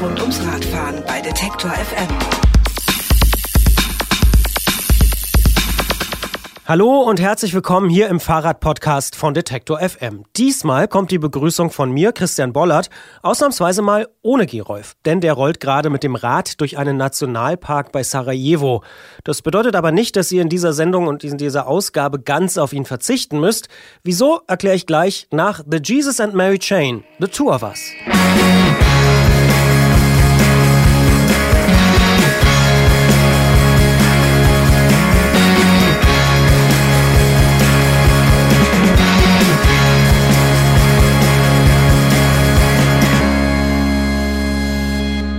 Rund ums Radfahren bei Detektor FM. Hallo und herzlich willkommen hier im Fahrradpodcast von Detektor FM. Diesmal kommt die Begrüßung von mir, Christian Bollert, ausnahmsweise mal ohne Gerolf, denn der rollt gerade mit dem Rad durch einen Nationalpark bei Sarajevo. Das bedeutet aber nicht, dass ihr in dieser Sendung und in dieser Ausgabe ganz auf ihn verzichten müsst. Wieso, erkläre ich gleich nach The Jesus and Mary Chain, The Two of Us.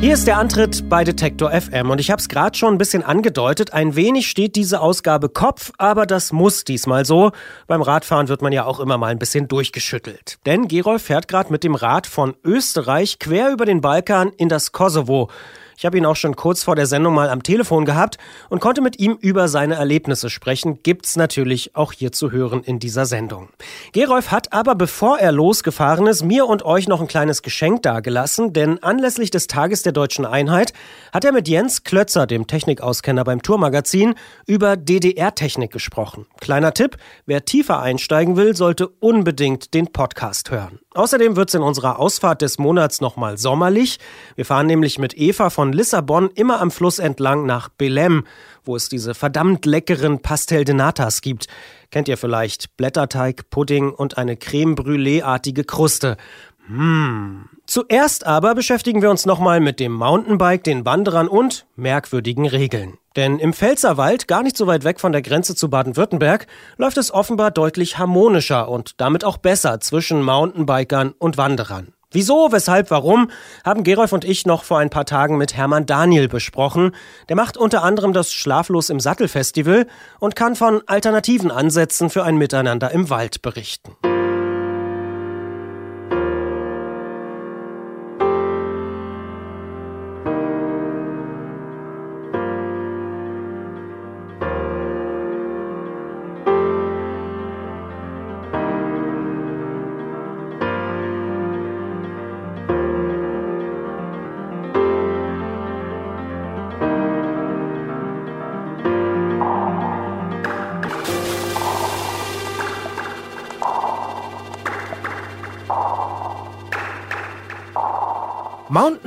Hier ist der Antritt bei Detektor FM und ich habe es gerade schon ein bisschen angedeutet, ein wenig steht diese Ausgabe Kopf, aber das muss diesmal so. Beim Radfahren wird man ja auch immer mal ein bisschen durchgeschüttelt. Denn Gerolf fährt gerade mit dem Rad von Österreich quer über den Balkan in das Kosovo. Ich habe ihn auch schon kurz vor der Sendung mal am Telefon gehabt und konnte mit ihm über seine Erlebnisse sprechen. Gibt's natürlich auch hier zu hören in dieser Sendung. Gerolf hat aber, bevor er losgefahren ist, mir und euch noch ein kleines Geschenk dagelassen, denn anlässlich des Tages der deutschen Einheit hat er mit Jens Klötzer, dem Technikauskenner beim Tourmagazin, über DDR-Technik gesprochen. Kleiner Tipp, wer tiefer einsteigen will, sollte unbedingt den Podcast hören. Außerdem wird's in unserer Ausfahrt des Monats nochmal sommerlich. Wir fahren nämlich mit Eva von Lissabon immer am Fluss entlang nach Belém, wo es diese verdammt leckeren Pastel de Natas gibt. Kennt ihr vielleicht Blätterteig, Pudding und eine Creme Brûlée-artige Kruste. Hm. Zuerst aber beschäftigen wir uns nochmal mit dem Mountainbike, den Wanderern und merkwürdigen Regeln. Denn im Pfälzerwald, gar nicht so weit weg von der Grenze zu Baden-Württemberg, läuft es offenbar deutlich harmonischer und damit auch besser zwischen Mountainbikern und Wanderern. Wieso, weshalb, warum, haben Gerolf und ich noch vor ein paar Tagen mit Hermann Daniel besprochen. Der macht unter anderem das Schlaflos im Sattel Festival und kann von alternativen Ansätzen für ein Miteinander im Wald berichten.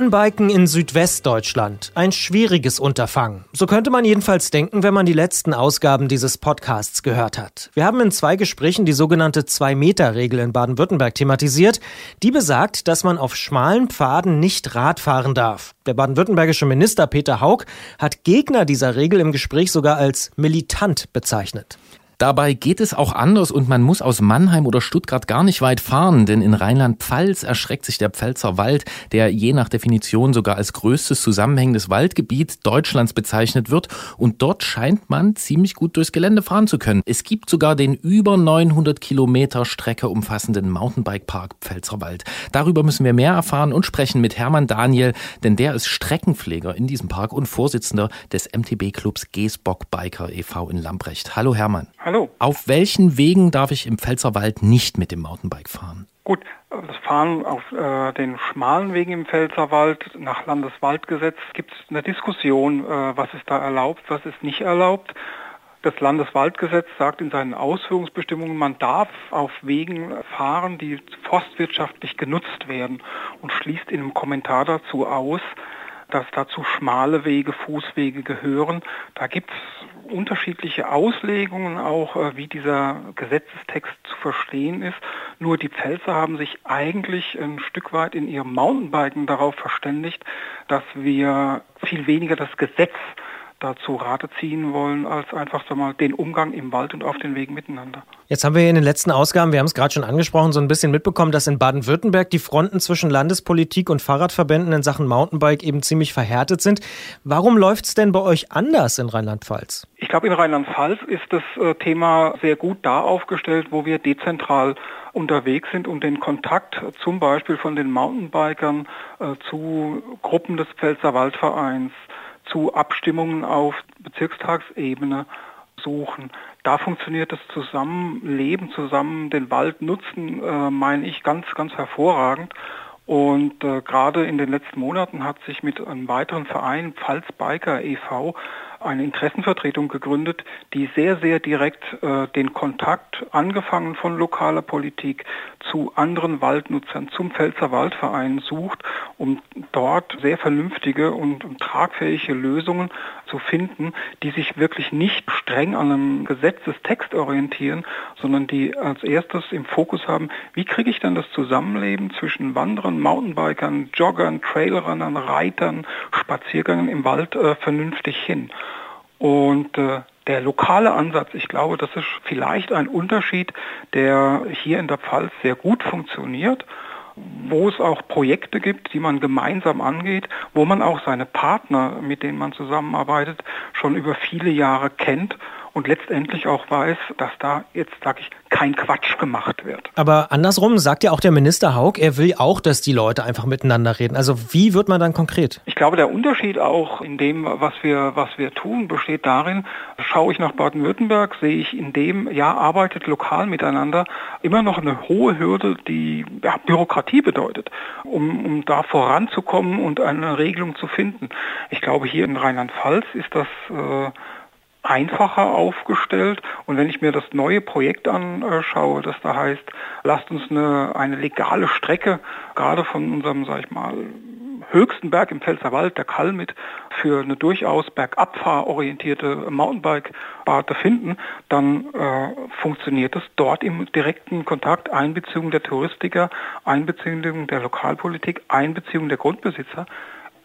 Mountainbiken in Südwestdeutschland. Ein schwieriges Unterfangen. So könnte man jedenfalls denken, wenn man die letzten Ausgaben dieses Podcasts gehört hat. Wir haben in zwei Gesprächen die sogenannte Zwei-Meter-Regel in Baden-Württemberg thematisiert. Die besagt, dass man auf schmalen Pfaden nicht Rad fahren darf. Der baden-württembergische Minister Peter Haug hat Gegner dieser Regel im Gespräch sogar als militant bezeichnet. Dabei geht es auch anders und man muss aus Mannheim oder Stuttgart gar nicht weit fahren, denn in Rheinland-Pfalz erschreckt sich der Pfälzer Wald, der je nach Definition sogar als größtes zusammenhängendes Waldgebiet Deutschlands bezeichnet wird und dort scheint man ziemlich gut durchs Gelände fahren zu können. Es gibt sogar den über 900 Kilometer Strecke umfassenden Mountainbike-Park Pfälzerwald. Darüber müssen wir mehr erfahren und sprechen mit Hermann Daniel, denn der ist Streckenpfleger in diesem Park und Vorsitzender des MTB-Clubs Gesbock Biker e.V. in Lambrecht. Hallo Hermann. Hallo. Auf welchen Wegen darf ich im Pfälzerwald nicht mit dem Mountainbike fahren? Gut, das Fahren auf äh, den schmalen Wegen im Pfälzerwald nach Landeswaldgesetz gibt es eine Diskussion, äh, was ist da erlaubt, was ist nicht erlaubt. Das Landeswaldgesetz sagt in seinen Ausführungsbestimmungen, man darf auf Wegen fahren, die forstwirtschaftlich genutzt werden und schließt in einem Kommentar dazu aus, dass dazu schmale Wege, Fußwege gehören. Da gibt es unterschiedliche Auslegungen auch, äh, wie dieser Gesetzestext zu verstehen ist. Nur die Pfälzer haben sich eigentlich ein Stück weit in ihrem Mountainbiken darauf verständigt, dass wir viel weniger das Gesetz dazu Rate ziehen wollen, als einfach so mal den Umgang im Wald und auf den Wegen miteinander. Jetzt haben wir in den letzten Ausgaben, wir haben es gerade schon angesprochen, so ein bisschen mitbekommen, dass in Baden-Württemberg die Fronten zwischen Landespolitik und Fahrradverbänden in Sachen Mountainbike eben ziemlich verhärtet sind. Warum läuft es denn bei euch anders in Rheinland-Pfalz? Ich glaube, in Rheinland-Pfalz ist das äh, Thema sehr gut da aufgestellt, wo wir dezentral unterwegs sind und den Kontakt zum Beispiel von den Mountainbikern äh, zu Gruppen des Pfälzer Waldvereins, zu Abstimmungen auf Bezirkstagsebene suchen. Da funktioniert das Zusammenleben, zusammen den Wald nutzen, äh, meine ich, ganz, ganz hervorragend. Und äh, gerade in den letzten Monaten hat sich mit einem weiteren Verein, Pfalz Biker e.V., eine Interessenvertretung gegründet, die sehr, sehr direkt äh, den Kontakt, angefangen von lokaler Politik zu anderen Waldnutzern, zum Pfälzer Waldverein sucht, um dort sehr vernünftige und, tragfähige Lösungen zu finden, die sich wirklich nicht streng an einem Gesetzestext orientieren, sondern die als erstes im Fokus haben, wie kriege ich dann das Zusammenleben zwischen Wanderern, Mountainbikern, Joggern, Trailrunnern, Reitern, Spaziergängen im Wald äh, vernünftig hin. Und äh, der lokale Ansatz, ich glaube, das ist vielleicht ein Unterschied, der hier in der Pfalz sehr gut funktioniert, wo es auch Projekte gibt, die man gemeinsam angeht, wo man auch seine Partner, mit denen man zusammenarbeitet, schon über viele Jahre kennt und letztendlich auch weiß, dass da jetzt, sage ich, kein Quatsch gemacht wird. Aber andersrum sagt ja auch der Minister Haug, er will auch, dass die Leute einfach miteinander reden. Also wie wird man dann konkret? Ich glaube, der Unterschied auch in dem, was wir, was wir tun, besteht darin, schaue ich nach Baden-Württemberg, sehe ich in dem, ja, arbeitet lokal miteinander, immer noch eine hohe Hürde, die ja, Bürokratie bedeutet, um, um da voranzukommen und eine Regelung zu finden. Ich glaube, hier in Rheinland-Pfalz ist das äh, einfacher aufgestellt. Und wenn ich mir das neue Projekt anschaue, das da heißt, lasst uns eine, eine legale Strecke, gerade von unserem, sag ich mal, höchsten Berg im Pfälzerwald, der Kalmit, für eine durchaus bergabfahrorientierte Mountainbike-Barte finden, dann äh, funktioniert es dort im direkten Kontakt, Einbeziehung der Touristiker, Einbeziehung der Lokalpolitik, Einbeziehung der Grundbesitzer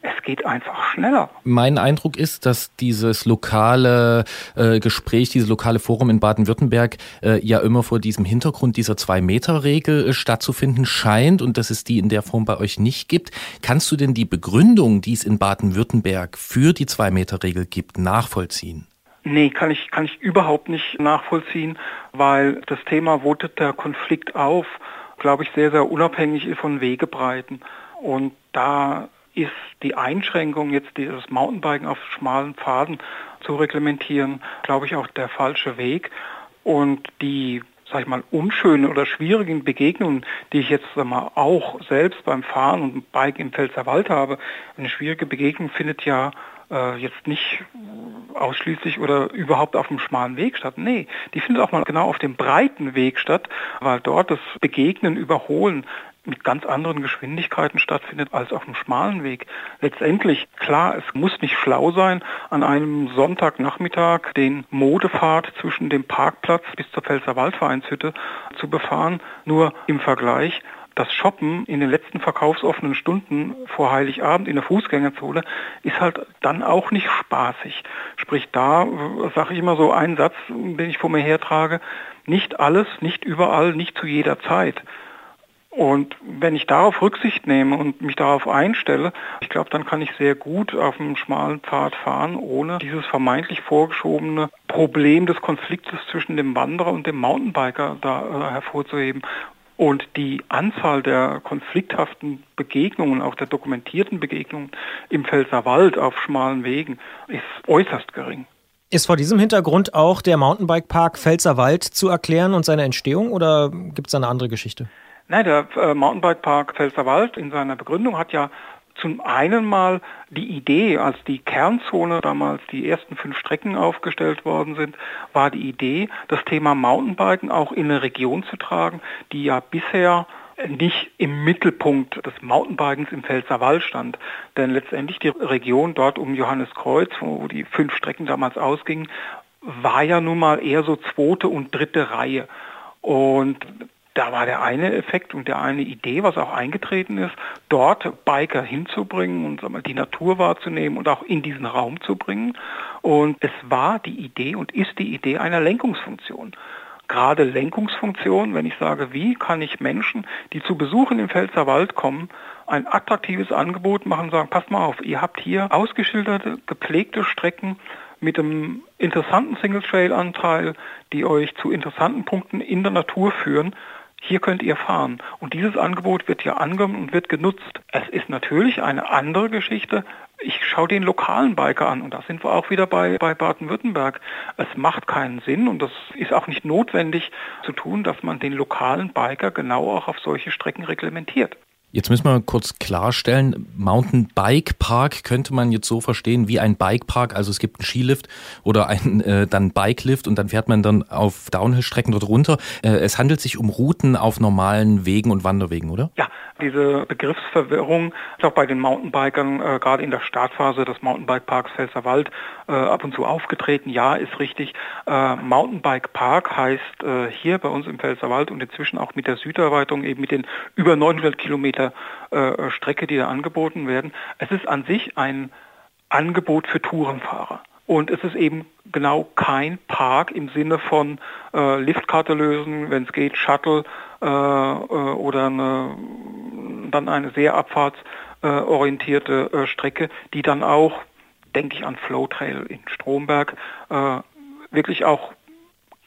es geht einfach schneller. Mein Eindruck ist, dass dieses lokale äh, Gespräch, dieses lokale Forum in Baden-Württemberg äh, ja immer vor diesem Hintergrund dieser Zwei-Meter-Regel äh, stattzufinden scheint und dass es die in der Form bei euch nicht gibt. Kannst du denn die Begründung, die es in Baden-Württemberg für die Zwei-Meter-Regel gibt, nachvollziehen? Nee, kann ich, kann ich überhaupt nicht nachvollziehen, weil das Thema, wo der Konflikt auf, glaube ich, sehr, sehr unabhängig ist von Wegebreiten. Und da ist die Einschränkung, jetzt dieses Mountainbiken auf schmalen Pfaden zu reglementieren, glaube ich, auch der falsche Weg. Und die sag ich mal, unschönen oder schwierigen Begegnungen, die ich jetzt mal, auch selbst beim Fahren und Bike im Pfälzerwald habe. Eine schwierige Begegnung findet ja äh, jetzt nicht ausschließlich oder überhaupt auf dem schmalen Weg statt. Nee, die findet auch mal genau auf dem breiten Weg statt, weil dort das Begegnen, Überholen mit ganz anderen Geschwindigkeiten stattfindet als auf dem schmalen Weg. Letztendlich, klar, es muss nicht schlau sein, an einem Sonntagnachmittag den Modepfad zwischen dem Parkplatz bis zur Pfälzer Waldvereinshütte zu befahren. Nur im Vergleich das Shoppen in den letzten verkaufsoffenen Stunden vor Heiligabend in der Fußgängerzone ist halt dann auch nicht spaßig. Sprich, da sage ich immer so einen Satz, den ich vor mir hertrage, nicht alles, nicht überall, nicht zu jeder Zeit. Und wenn ich darauf Rücksicht nehme und mich darauf einstelle, ich glaube, dann kann ich sehr gut auf einem schmalen Pfad fahren, ohne dieses vermeintlich vorgeschobene Problem des Konfliktes zwischen dem Wanderer und dem Mountainbiker da äh, hervorzuheben. Und die Anzahl der konflikthaften Begegnungen, auch der dokumentierten Begegnungen im Pfälzerwald auf schmalen Wegen, ist äußerst gering. Ist vor diesem Hintergrund auch der Mountainbike-Park Pfälzerwald zu erklären und seine Entstehung oder gibt es eine andere Geschichte? Nein, der äh, Mountainbike-Park Pfälzerwald in seiner Begründung hat ja zum einen mal die Idee, als die Kernzone damals die ersten fünf Strecken aufgestellt worden sind, war die Idee, das Thema Mountainbiken auch in eine Region zu tragen, die ja bisher nicht im Mittelpunkt des Mountainbikens im Pfälzerwald stand. Denn letztendlich die Region dort um Johanniskreuz, wo die fünf Strecken damals ausgingen, war ja nun mal eher so zweite und dritte Reihe. Und da war der eine Effekt und der eine Idee, was auch eingetreten ist, dort Biker hinzubringen und mal, die Natur wahrzunehmen und auch in diesen Raum zu bringen. Und es war die Idee und ist die Idee einer Lenkungsfunktion. Gerade Lenkungsfunktion, wenn ich sage, wie kann ich Menschen, die zu Besuchen im Pfälzerwald kommen, ein attraktives Angebot machen sagen, passt mal auf, ihr habt hier ausgeschilderte, gepflegte Strecken, mit einem interessanten Single-Trail-Anteil, die euch zu interessanten Punkten in der Natur führen. Hier könnt ihr fahren. Und dieses Angebot wird hier angenommen und wird genutzt. Es ist natürlich eine andere Geschichte. Ich schaue den lokalen Biker an und da sind wir auch wieder bei, bei Baden-Württemberg. Es macht keinen Sinn und das ist auch nicht notwendig zu tun, dass man den lokalen Biker genau auch auf solche Strecken reglementiert. Jetzt müssen wir kurz klarstellen, Mountainbike Park könnte man jetzt so verstehen wie ein Bike Park. Also es gibt einen Skilift oder einen äh, dann Bikelift und dann fährt man dann auf Downhill-Strecken dort runter. Äh, es handelt sich um Routen auf normalen Wegen und Wanderwegen, oder? Ja, diese Begriffsverwirrung ist auch bei den Mountainbikern äh, gerade in der Startphase des Mountainbike Parks Pfälzerwald äh, ab und zu aufgetreten. Ja, ist richtig. Äh, Mountainbike Park heißt äh, hier bei uns im Pfälzerwald und inzwischen auch mit der Süderweiterung eben mit den über 900 Kilometern Kilometer äh, Strecke, die da angeboten werden. Es ist an sich ein Angebot für Tourenfahrer. Und es ist eben genau kein Park im Sinne von äh, Liftkarte lösen, wenn es geht, Shuttle äh, äh, oder eine, dann eine sehr abfahrtsorientierte äh, Strecke, die dann auch, denke ich an Flowtrail in Stromberg, äh, wirklich auch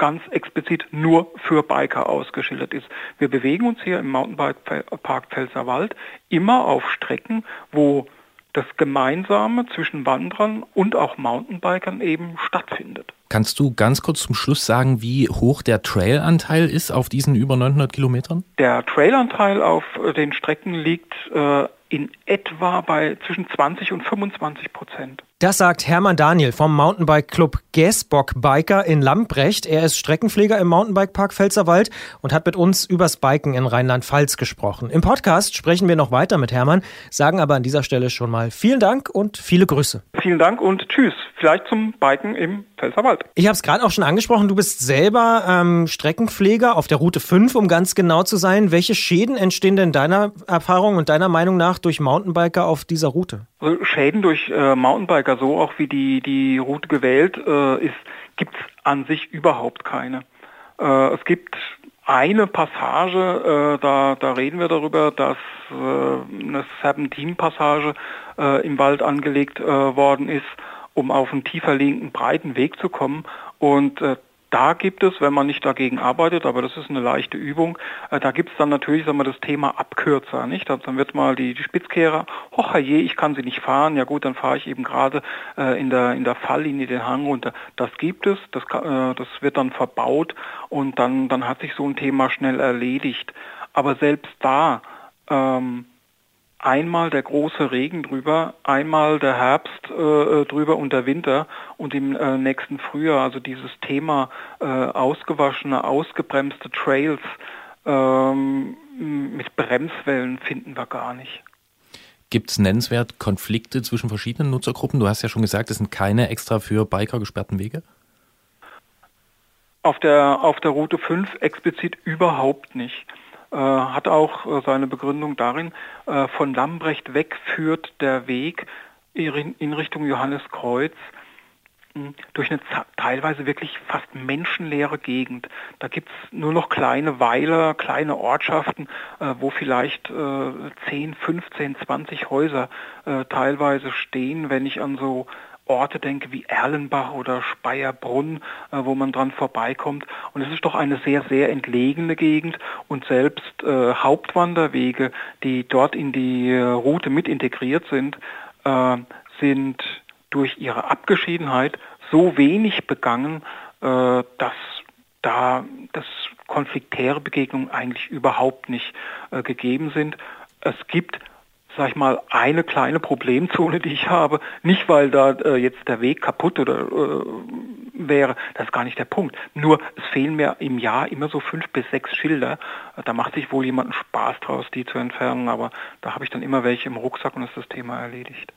ganz explizit nur für Biker ausgeschildert ist. Wir bewegen uns hier im Mountainbike-Park Pfälzerwald immer auf Strecken, wo das Gemeinsame zwischen Wanderern und auch Mountainbikern eben stattfindet. Kannst du ganz kurz zum Schluss sagen, wie hoch der Trailanteil ist auf diesen über 900 Kilometern? Der Trailanteil auf den Strecken liegt äh, in etwa bei zwischen 20 und 25 Prozent. Das sagt Hermann Daniel vom Mountainbike Club Gäsbock Biker in Lambrecht. Er ist Streckenpfleger im Mountainbike Park Pfälzerwald und hat mit uns übers Biken in Rheinland-Pfalz gesprochen. Im Podcast sprechen wir noch weiter mit Hermann, sagen aber an dieser Stelle schon mal vielen Dank und viele Grüße. Vielen Dank und tschüss. Vielleicht zum Biken im Pfälzerwald. Ich habe es gerade auch schon angesprochen, du bist selber ähm, Streckenpfleger auf der Route 5, um ganz genau zu sein. Welche Schäden entstehen denn deiner Erfahrung und deiner Meinung nach durch Mountainbiker auf dieser Route? Schäden durch äh, Mountainbiker, so auch wie die, die Route gewählt äh, ist, gibt es an sich überhaupt keine. Äh, es gibt eine Passage, äh, da, da reden wir darüber, dass äh, eine Serpentin-Passage äh, im Wald angelegt äh, worden ist, um auf einen tiefer liegenden breiten Weg zu kommen. Und äh, da gibt es, wenn man nicht dagegen arbeitet, aber das ist eine leichte Übung, äh, da gibt es dann natürlich sagen wir, das Thema Abkürzer. Nicht? Also dann wird mal die, die Spitzkehrer, hoch je, ich kann sie nicht fahren, ja gut, dann fahre ich eben gerade äh, in, der, in der Falllinie den Hang runter. Das gibt es, das, äh, das wird dann verbaut und dann, dann hat sich so ein Thema schnell erledigt. Aber selbst da ähm, einmal der große Regen drüber, einmal der Herbst äh, äh, drüber und der Winter und im äh, nächsten Frühjahr. Also dieses Thema äh, ausgewaschene, ausgebremste Trails ähm, mit Bremswellen finden wir gar nicht. Gibt es nennenswert Konflikte zwischen verschiedenen Nutzergruppen? Du hast ja schon gesagt, es sind keine extra für Biker gesperrten Wege. Auf der, auf der Route 5 explizit überhaupt nicht. Äh, hat auch äh, seine Begründung darin, äh, von Lambrecht weg führt der Weg in Richtung Johanneskreuz hm, durch eine teilweise wirklich fast menschenleere Gegend. Da gibt es nur noch kleine Weiler, kleine Ortschaften, wo vielleicht äh, 10, 15, 20 Häuser teilweise stehen, wenn ich an so Orte denke wie Erlenbach oder Speierbrunn, äh, wo man dran vorbeikommt. Und es ist doch eine sehr, sehr entlegene Gegend und selbst äh, Hauptwanderwege, die dort in die äh, Route mit integriert sind, äh, sind durch ihre Abgeschiedenheit so wenig begangen, äh, dass da das konfliktäre Begegnungen eigentlich überhaupt nicht äh, gegeben sind. Es gibt sag ich mal, eine kleine Problemzone, die ich habe. Nicht, weil da äh, jetzt der Weg kaputt oder äh, wäre. Das ist gar nicht der Punkt. Nur es fehlen mir im Jahr immer so fünf bis sechs Schilder. Da macht sich wohl jemand Spaß draus, die zu entfernen, aber da habe ich dann immer welche im Rucksack und ist das Thema erledigt.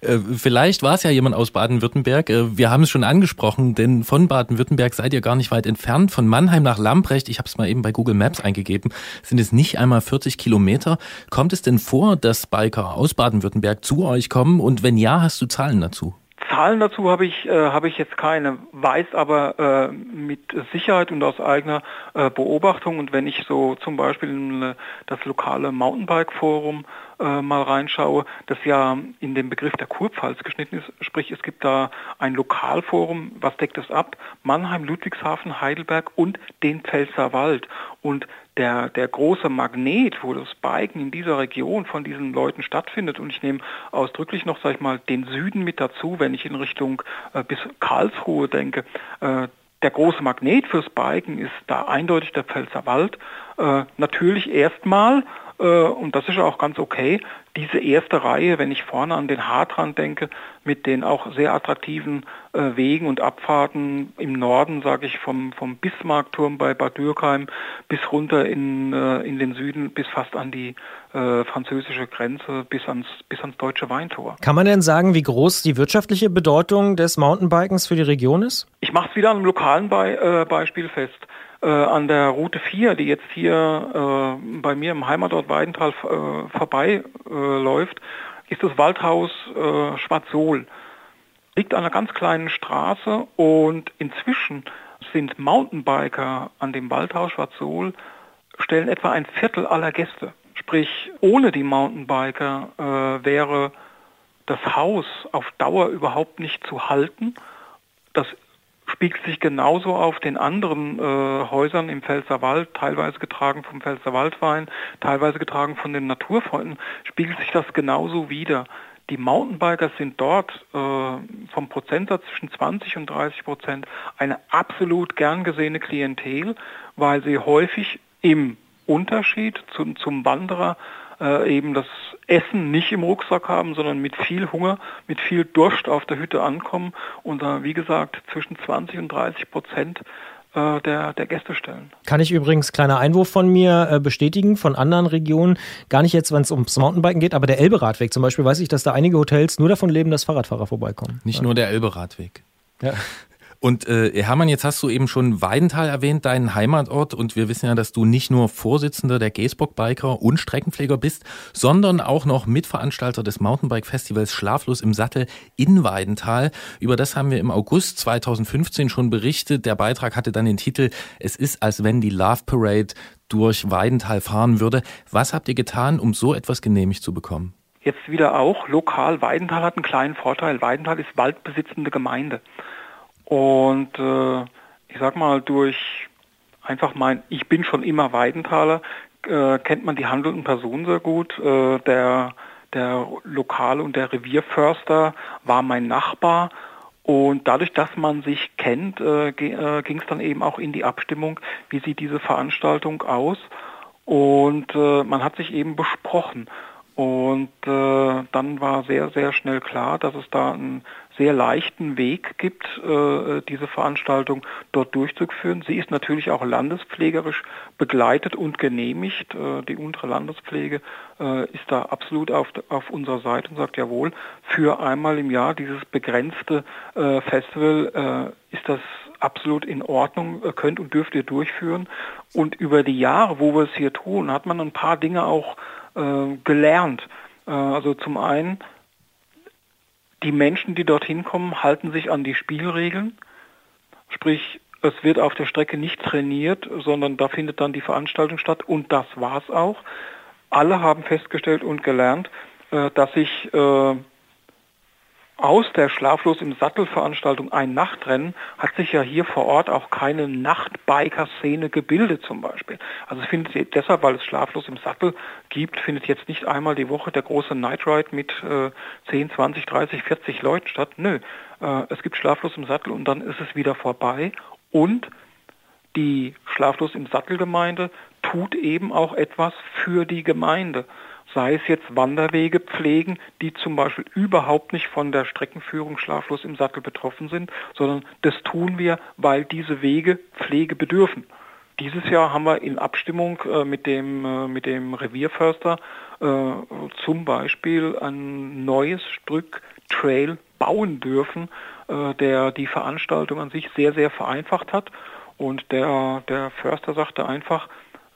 Äh, vielleicht war es ja jemand aus Baden-Württemberg. Äh, wir haben es schon angesprochen, denn von Baden-Württemberg seid ihr gar nicht weit entfernt. Von Mannheim nach Lamprecht, ich habe es mal eben bei Google Maps eingegeben, sind es nicht einmal 40 Kilometer. Kommt es denn vor, dass Biker aus Baden-Württemberg zu euch kommen? Und wenn ja, hast du Zahlen dazu? Zahlen dazu habe ich, äh, habe ich jetzt keine, weiß aber äh, mit Sicherheit und aus eigener äh, Beobachtung und wenn ich so zum Beispiel äh, das lokale Mountainbike-Forum äh, mal reinschaue, das ja in den Begriff der Kurpfalz geschnitten ist, sprich es gibt da ein Lokalforum, was deckt es ab? Mannheim, Ludwigshafen, Heidelberg und den Pfälzerwald und der, der große Magnet, wo das Biken in dieser Region von diesen Leuten stattfindet. Und ich nehme ausdrücklich noch, sag ich mal, den Süden mit dazu, wenn ich in Richtung äh, bis Karlsruhe denke. Äh, der große Magnet fürs Biken ist da eindeutig der Pfälzerwald. Äh, natürlich erstmal und das ist auch ganz okay. Diese erste Reihe, wenn ich vorne an den Hartrand denke, mit den auch sehr attraktiven äh, Wegen und Abfahrten im Norden, sage ich, vom, vom Bismarckturm bei Bad Dürkheim bis runter in, äh, in den Süden, bis fast an die äh, französische Grenze, bis ans, bis ans deutsche Weintor. Kann man denn sagen, wie groß die wirtschaftliche Bedeutung des Mountainbikens für die Region ist? Ich mache es wieder an einem lokalen Be äh, Beispiel fest äh, an der Route 4, die jetzt hier äh, bei mir im Heimatort Weidenthal äh, vorbeiläuft, äh, ist das Waldhaus äh, Schwarzsohl. Liegt an einer ganz kleinen Straße und inzwischen sind Mountainbiker an dem Waldhaus Schwarzsohl, stellen etwa ein Viertel aller Gäste. Sprich, ohne die Mountainbiker äh, wäre das Haus auf Dauer überhaupt nicht zu halten. Das spiegelt sich genauso auf den anderen äh, Häusern im Pfälzerwald, teilweise getragen vom Pfälzerwaldverein, teilweise getragen von den Naturfreunden, spiegelt sich das genauso wieder. Die Mountainbiker sind dort äh, vom Prozentsatz zwischen 20 und 30 Prozent eine absolut gern gesehene Klientel, weil sie häufig im Unterschied zum, zum Wanderer äh, eben das Essen nicht im Rucksack haben, sondern mit viel Hunger, mit viel Durst auf der Hütte ankommen und da, wie gesagt, zwischen 20 und 30 Prozent äh, der, der Gäste stellen. Kann ich übrigens, kleiner Einwurf von mir, äh, bestätigen, von anderen Regionen, gar nicht jetzt, wenn es ums Mountainbiken geht, aber der Elberadweg zum Beispiel, weiß ich, dass da einige Hotels nur davon leben, dass Fahrradfahrer vorbeikommen. Nicht ja. nur der Elberadweg. Ja. Und äh, Hermann, jetzt hast du eben schon Weidenthal erwähnt, deinen Heimatort. Und wir wissen ja, dass du nicht nur Vorsitzender der Gaesbock-Biker und Streckenpfleger bist, sondern auch noch Mitveranstalter des Mountainbike-Festivals Schlaflos im Sattel in Weidenthal. Über das haben wir im August 2015 schon berichtet. Der Beitrag hatte dann den Titel Es ist, als wenn die Love Parade durch Weidenthal fahren würde. Was habt ihr getan, um so etwas genehmigt zu bekommen? Jetzt wieder auch lokal. Weidenthal hat einen kleinen Vorteil. Weidenthal ist waldbesitzende Gemeinde. Und äh, ich sag mal, durch einfach mein, ich bin schon immer Weidenthaler, äh, kennt man die handelnden Personen sehr gut. Äh, der, der Lokal- und der Revierförster war mein Nachbar. Und dadurch, dass man sich kennt, äh, äh, ging es dann eben auch in die Abstimmung, wie sieht diese Veranstaltung aus. Und äh, man hat sich eben besprochen. Und äh, dann war sehr, sehr schnell klar, dass es da einen sehr leichten Weg gibt, äh, diese Veranstaltung dort durchzuführen. Sie ist natürlich auch landespflegerisch begleitet und genehmigt. Äh, die untere Landespflege äh, ist da absolut auf, auf unserer Seite und sagt jawohl, für einmal im Jahr dieses begrenzte Festival ist das absolut in Ordnung, könnt und dürft ihr durchführen. Und über die Jahre, wo wir es hier tun, hat man ein paar Dinge auch gelernt. Also zum einen, die Menschen, die dorthin kommen, halten sich an die Spielregeln. Sprich, es wird auf der Strecke nicht trainiert, sondern da findet dann die Veranstaltung statt und das war es auch. Alle haben festgestellt und gelernt, äh, dass sich äh, aus der Schlaflos im Sattel Veranstaltung ein Nachtrennen hat sich ja hier vor Ort auch keine Nachtbiker-Szene gebildet zum Beispiel. Also es findet deshalb, weil es Schlaflos im Sattel gibt, findet jetzt nicht einmal die Woche der große Night Ride mit äh, 10, 20, 30, 40 Leuten statt. Nö, äh, es gibt Schlaflos im Sattel und dann ist es wieder vorbei und die Schlaflos im Sattel Gemeinde tut eben auch etwas für die Gemeinde sei es jetzt Wanderwege pflegen, die zum Beispiel überhaupt nicht von der Streckenführung schlaflos im Sattel betroffen sind, sondern das tun wir, weil diese Wege Pflege bedürfen. Dieses Jahr haben wir in Abstimmung äh, mit, dem, äh, mit dem Revierförster äh, zum Beispiel ein neues Stück Trail bauen dürfen, der die Veranstaltung an sich sehr, sehr vereinfacht hat. Und der, der Förster sagte einfach,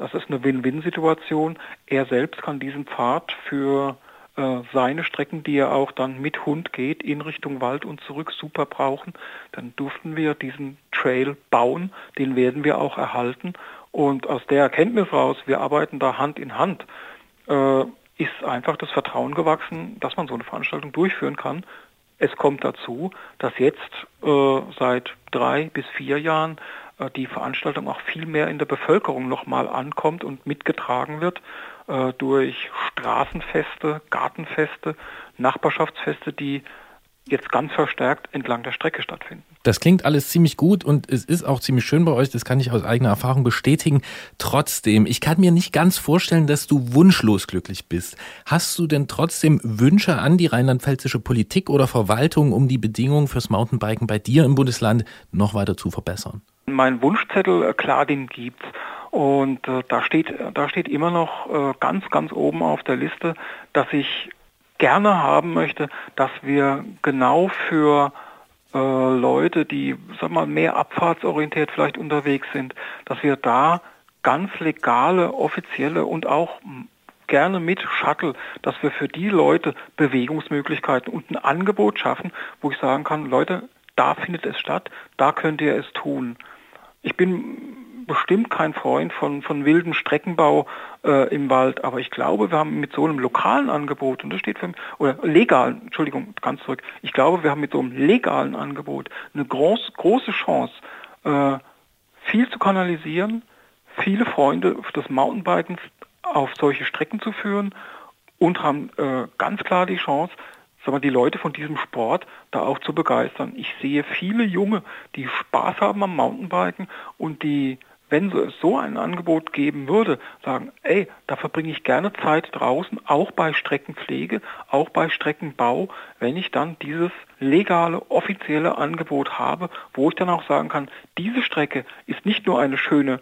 das ist eine Win-Win-Situation. Er selbst kann diesen Pfad für äh, seine Strecken, die er auch dann mit Hund geht, in Richtung Wald und zurück super brauchen. Dann durften wir diesen Trail bauen, den werden wir auch erhalten. Und aus der Erkenntnis raus, wir arbeiten da Hand in Hand, äh, ist einfach das Vertrauen gewachsen, dass man so eine Veranstaltung durchführen kann. Es kommt dazu, dass jetzt äh, seit drei bis vier Jahren die Veranstaltung auch viel mehr in der Bevölkerung nochmal ankommt und mitgetragen wird äh, durch Straßenfeste, Gartenfeste, Nachbarschaftsfeste, die jetzt ganz verstärkt entlang der Strecke stattfinden. Das klingt alles ziemlich gut und es ist auch ziemlich schön bei euch, das kann ich aus eigener Erfahrung bestätigen. Trotzdem, ich kann mir nicht ganz vorstellen, dass du wunschlos glücklich bist. Hast du denn trotzdem Wünsche an die rheinland-pfälzische Politik oder Verwaltung, um die Bedingungen fürs Mountainbiken bei dir im Bundesland noch weiter zu verbessern? Mein Wunschzettel, äh, klar, den gibt's. Und äh, da steht, da steht immer noch äh, ganz, ganz oben auf der Liste, dass ich gerne haben möchte, dass wir genau für äh, Leute, die, sag mal, mehr abfahrtsorientiert vielleicht unterwegs sind, dass wir da ganz legale, offizielle und auch gerne mit Shuttle, dass wir für die Leute Bewegungsmöglichkeiten und ein Angebot schaffen, wo ich sagen kann, Leute, da findet es statt, da könnt ihr es tun. Ich bin bestimmt kein Freund von, von wildem Streckenbau äh, im Wald, aber ich glaube, wir haben mit so einem lokalen Angebot, und das steht für mich, oder legalen, Entschuldigung, ganz zurück, ich glaube, wir haben mit so einem legalen Angebot eine groß, große Chance, äh, viel zu kanalisieren, viele Freunde des Mountainbikens auf solche Strecken zu führen und haben äh, ganz klar die Chance, wir, die Leute von diesem Sport da auch zu begeistern. Ich sehe viele Junge, die Spaß haben am Mountainbiken und die, wenn es so ein Angebot geben würde, sagen, ey, da verbringe ich gerne Zeit draußen, auch bei Streckenpflege, auch bei Streckenbau, wenn ich dann dieses legale, offizielle Angebot habe, wo ich dann auch sagen kann, diese Strecke ist nicht nur eine schöne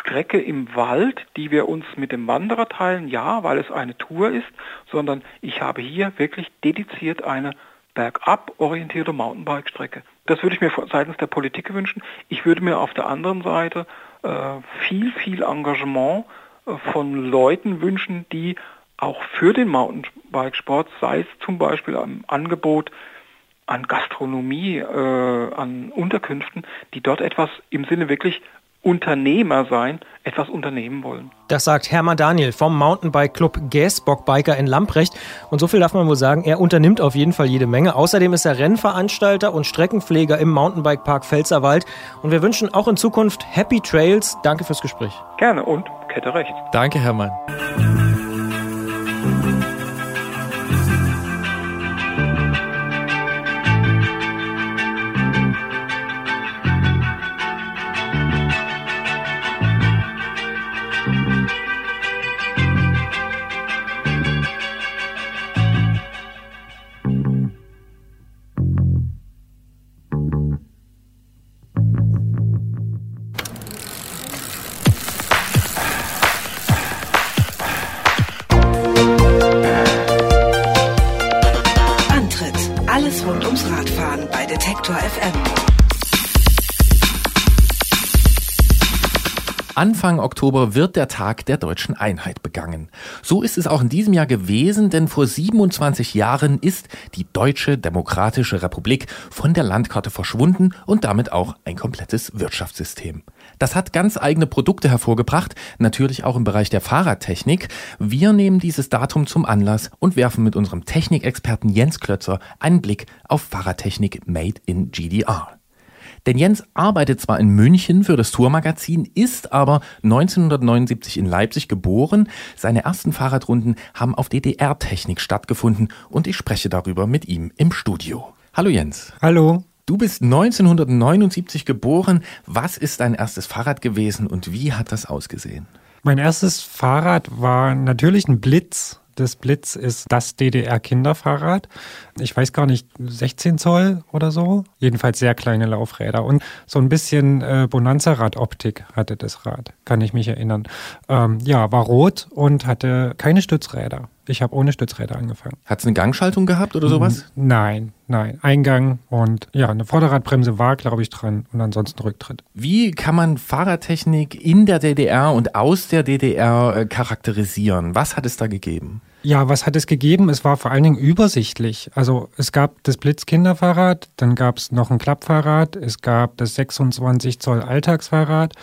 Strecke im Wald, die wir uns mit dem Wanderer teilen, ja, weil es eine Tour ist, sondern ich habe hier wirklich dediziert eine bergab orientierte Mountainbike-Strecke. Das würde ich mir seitens der Politik wünschen. Ich würde mir auf der anderen Seite äh, viel, viel Engagement äh, von Leuten wünschen, die auch für den Mountainbikesport, sei es zum Beispiel am Angebot an Gastronomie, äh, an Unterkünften, die dort etwas im Sinne wirklich Unternehmer sein, etwas unternehmen wollen. Das sagt Hermann Daniel vom Mountainbike Club Gäsbockbiker in Lamprecht. Und so viel darf man wohl sagen, er unternimmt auf jeden Fall jede Menge. Außerdem ist er Rennveranstalter und Streckenpfleger im Mountainbike-Park Pfälzerwald. Und wir wünschen auch in Zukunft Happy Trails. Danke fürs Gespräch. Gerne und Kette rechts. Danke, Hermann. Anfang Oktober wird der Tag der deutschen Einheit begangen. So ist es auch in diesem Jahr gewesen, denn vor 27 Jahren ist die Deutsche Demokratische Republik von der Landkarte verschwunden und damit auch ein komplettes Wirtschaftssystem. Das hat ganz eigene Produkte hervorgebracht, natürlich auch im Bereich der Fahrradtechnik. Wir nehmen dieses Datum zum Anlass und werfen mit unserem Technikexperten Jens Klötzer einen Blick auf Fahrradtechnik made in GDR. Denn Jens arbeitet zwar in München für das Tourmagazin, ist aber 1979 in Leipzig geboren. Seine ersten Fahrradrunden haben auf DDR-Technik stattgefunden und ich spreche darüber mit ihm im Studio. Hallo Jens. Hallo. Du bist 1979 geboren. Was ist dein erstes Fahrrad gewesen und wie hat das ausgesehen? Mein erstes Fahrrad war natürlich ein Blitz. Das Blitz ist das DDR-Kinderfahrrad. Ich weiß gar nicht, 16 Zoll oder so. Jedenfalls sehr kleine Laufräder. Und so ein bisschen äh, Bonanza-Rad-Optik hatte das Rad, kann ich mich erinnern. Ähm, ja, war rot und hatte keine Stützräder. Ich habe ohne Stützräder angefangen. Hat es eine Gangschaltung gehabt oder sowas? Nein, nein. Eingang und ja, eine Vorderradbremse war, glaube ich, dran und ansonsten Rücktritt. Wie kann man Fahrradtechnik in der DDR und aus der DDR äh, charakterisieren? Was hat es da gegeben? Ja, was hat es gegeben? Es war vor allen Dingen übersichtlich. Also es gab das Blitz-Kinderfahrrad, dann gab es noch ein Klappfahrrad, es gab das 26 Zoll Alltagsfahrrad,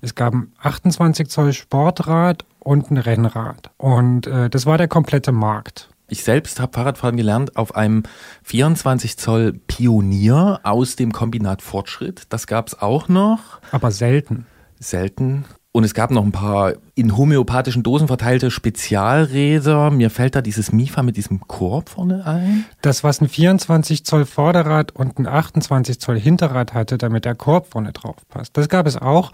es gab ein 28 Zoll Sportrad und ein Rennrad. Und äh, das war der komplette Markt. Ich selbst habe Fahrradfahren gelernt auf einem 24 Zoll Pionier aus dem Kombinat Fortschritt. Das gab es auch noch. Aber selten. Selten. Und es gab noch ein paar in homöopathischen Dosen verteilte Spezialräder. Mir fällt da dieses Mifa mit diesem Korb vorne ein. Das, was ein 24 Zoll Vorderrad und ein 28 Zoll Hinterrad hatte, damit der Korb vorne drauf passt. Das gab es auch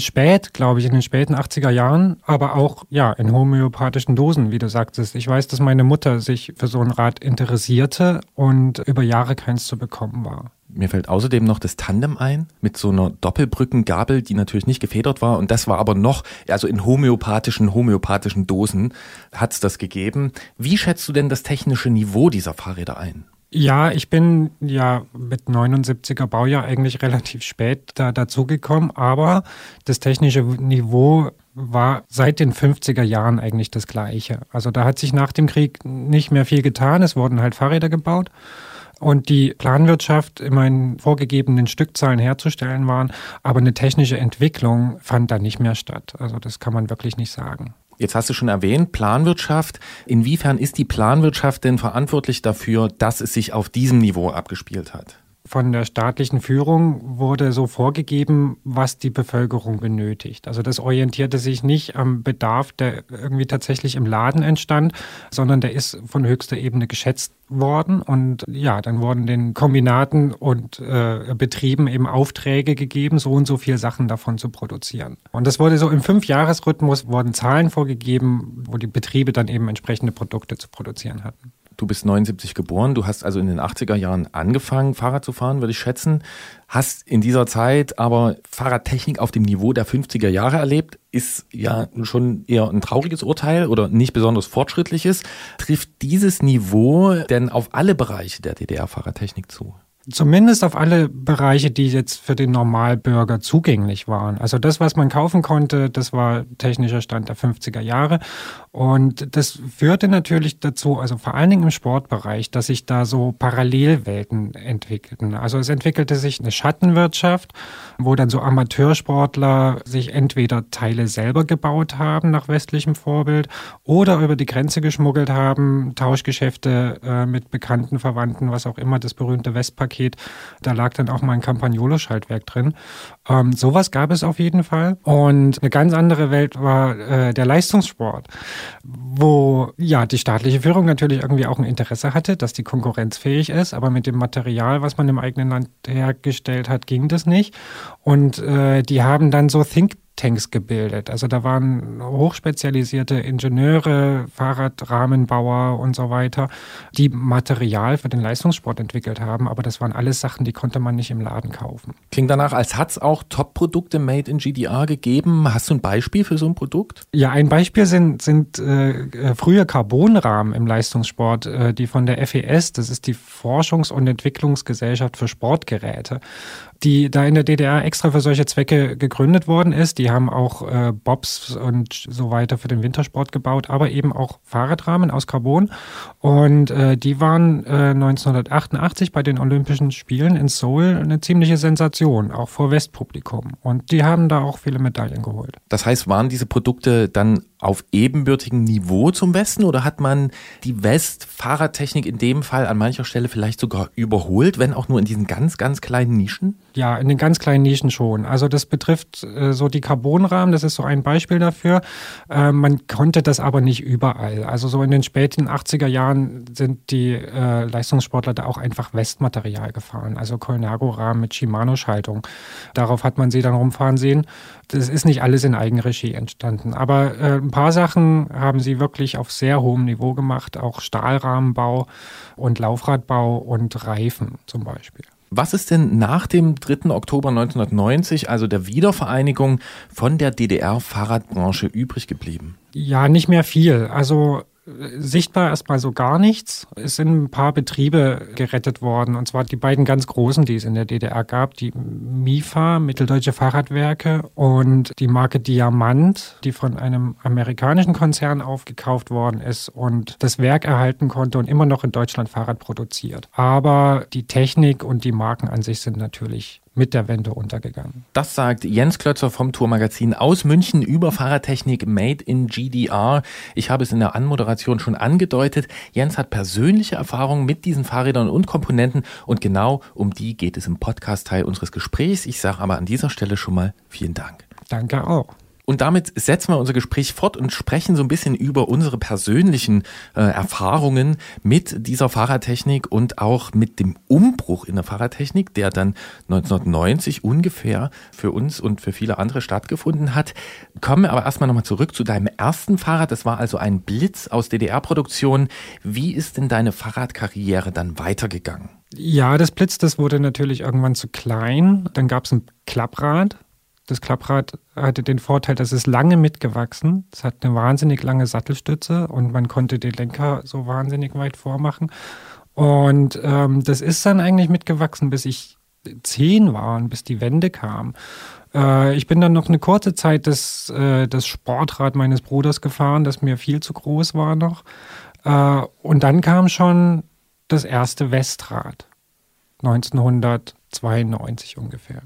spät, glaube ich, in den späten 80er Jahren, aber auch ja in homöopathischen Dosen, wie du sagtest. Ich weiß, dass meine Mutter sich für so ein Rad interessierte und über Jahre keins zu bekommen war. Mir fällt außerdem noch das Tandem ein mit so einer Doppelbrückengabel, die natürlich nicht gefedert war. Und das war aber noch, also in homöopathischen, homöopathischen Dosen hat es das gegeben. Wie schätzt du denn das technische Niveau dieser Fahrräder ein? Ja, ich bin ja mit 79er Baujahr eigentlich relativ spät da dazugekommen, aber das technische Niveau war seit den 50er Jahren eigentlich das gleiche. Also da hat sich nach dem Krieg nicht mehr viel getan. Es wurden halt Fahrräder gebaut und die Planwirtschaft immer in vorgegebenen Stückzahlen herzustellen waren, aber eine technische Entwicklung fand da nicht mehr statt. Also das kann man wirklich nicht sagen. Jetzt hast du schon erwähnt, Planwirtschaft. Inwiefern ist die Planwirtschaft denn verantwortlich dafür, dass es sich auf diesem Niveau abgespielt hat? Von der staatlichen Führung wurde so vorgegeben, was die Bevölkerung benötigt. Also das orientierte sich nicht am Bedarf, der irgendwie tatsächlich im Laden entstand, sondern der ist von höchster Ebene geschätzt worden. Und ja, dann wurden den Kombinaten und äh, Betrieben eben Aufträge gegeben, so und so viel Sachen davon zu produzieren. Und das wurde so im Fünfjahresrhythmus wurden Zahlen vorgegeben, wo die Betriebe dann eben entsprechende Produkte zu produzieren hatten. Du bist 79 geboren, du hast also in den 80er Jahren angefangen, Fahrrad zu fahren, würde ich schätzen. Hast in dieser Zeit aber Fahrradtechnik auf dem Niveau der 50er Jahre erlebt. Ist ja schon eher ein trauriges Urteil oder nicht besonders fortschrittliches. Trifft dieses Niveau denn auf alle Bereiche der DDR-Fahrradtechnik zu? Zumindest auf alle Bereiche, die jetzt für den Normalbürger zugänglich waren. Also das, was man kaufen konnte, das war technischer Stand der 50er Jahre. Und das führte natürlich dazu, also vor allen Dingen im Sportbereich, dass sich da so Parallelwelten entwickelten. Also es entwickelte sich eine Schattenwirtschaft, wo dann so Amateursportler sich entweder Teile selber gebaut haben nach westlichem Vorbild oder über die Grenze geschmuggelt haben, Tauschgeschäfte äh, mit bekannten Verwandten, was auch immer, das berühmte Westpaket. Da lag dann auch mal ein Campagnolo-Schaltwerk drin. Ähm, sowas gab es auf jeden Fall. Und eine ganz andere Welt war äh, der Leistungssport wo ja die staatliche Führung natürlich irgendwie auch ein Interesse hatte, dass die konkurrenzfähig ist, aber mit dem Material, was man im eigenen Land hergestellt hat, ging das nicht. Und äh, die haben dann so Think Tanks gebildet. Also da waren hochspezialisierte Ingenieure, Fahrradrahmenbauer und so weiter, die Material für den Leistungssport entwickelt haben. Aber das waren alles Sachen, die konnte man nicht im Laden kaufen. Klingt danach, als hat es auch Top-Produkte made in GDR gegeben. Hast du ein Beispiel für so ein Produkt? Ja, ein Beispiel sind, sind äh, frühe Carbonrahmen im Leistungssport, äh, die von der FES, das ist die Forschungs- und Entwicklungsgesellschaft für Sportgeräte, die da in der DDR extra für solche Zwecke gegründet worden ist. Die haben auch äh, Bobs und so weiter für den Wintersport gebaut, aber eben auch Fahrradrahmen aus Carbon. Und äh, die waren äh, 1988 bei den Olympischen Spielen in Seoul eine ziemliche Sensation, auch vor Westpublikum. Und die haben da auch viele Medaillen geholt. Das heißt, waren diese Produkte dann auf ebenbürtigem Niveau zum Westen oder hat man die West-Fahrradtechnik in dem Fall an mancher Stelle vielleicht sogar überholt, wenn auch nur in diesen ganz, ganz kleinen Nischen? Ja, in den ganz kleinen Nischen schon. Also das betrifft äh, so die Carbonrahmen, das ist so ein Beispiel dafür. Äh, man konnte das aber nicht überall. Also so in den späten 80er Jahren sind die äh, Leistungssportler da auch einfach Westmaterial gefahren, also Colnago-Rahmen mit Shimano-Schaltung. Darauf hat man sie dann rumfahren sehen. Das ist nicht alles in Eigenregie entstanden. Aber äh, ein paar Sachen haben sie wirklich auf sehr hohem Niveau gemacht, auch Stahlrahmenbau und Laufradbau und Reifen zum Beispiel. Was ist denn nach dem 3. Oktober 1990, also der Wiedervereinigung, von der DDR-Fahrradbranche übrig geblieben? Ja, nicht mehr viel. Also sichtbar erstmal so gar nichts. Es sind ein paar Betriebe gerettet worden, und zwar die beiden ganz großen, die es in der DDR gab, die MIFA, Mitteldeutsche Fahrradwerke, und die Marke Diamant, die von einem amerikanischen Konzern aufgekauft worden ist und das Werk erhalten konnte und immer noch in Deutschland Fahrrad produziert. Aber die Technik und die Marken an sich sind natürlich mit der Wende untergegangen. Das sagt Jens Klötzer vom Tourmagazin aus München über Fahrradtechnik Made in GDR. Ich habe es in der Anmoderation schon angedeutet. Jens hat persönliche Erfahrungen mit diesen Fahrrädern und Komponenten und genau um die geht es im Podcast-Teil unseres Gesprächs. Ich sage aber an dieser Stelle schon mal vielen Dank. Danke auch. Und damit setzen wir unser Gespräch fort und sprechen so ein bisschen über unsere persönlichen äh, Erfahrungen mit dieser Fahrradtechnik und auch mit dem Umbruch in der Fahrradtechnik, der dann 1990 ungefähr für uns und für viele andere stattgefunden hat. Kommen wir aber erstmal nochmal zurück zu deinem ersten Fahrrad. Das war also ein Blitz aus DDR-Produktion. Wie ist denn deine Fahrradkarriere dann weitergegangen? Ja, das Blitz, das wurde natürlich irgendwann zu klein. Dann gab es ein Klapprad das Klapprad hatte den Vorteil, dass es lange mitgewachsen. Es hat eine wahnsinnig lange Sattelstütze und man konnte den Lenker so wahnsinnig weit vormachen. Und ähm, das ist dann eigentlich mitgewachsen, bis ich zehn war und bis die Wende kam. Äh, ich bin dann noch eine kurze Zeit das, äh, das Sportrad meines Bruders gefahren, das mir viel zu groß war noch. Äh, und dann kam schon das erste Westrad. 1992 ungefähr.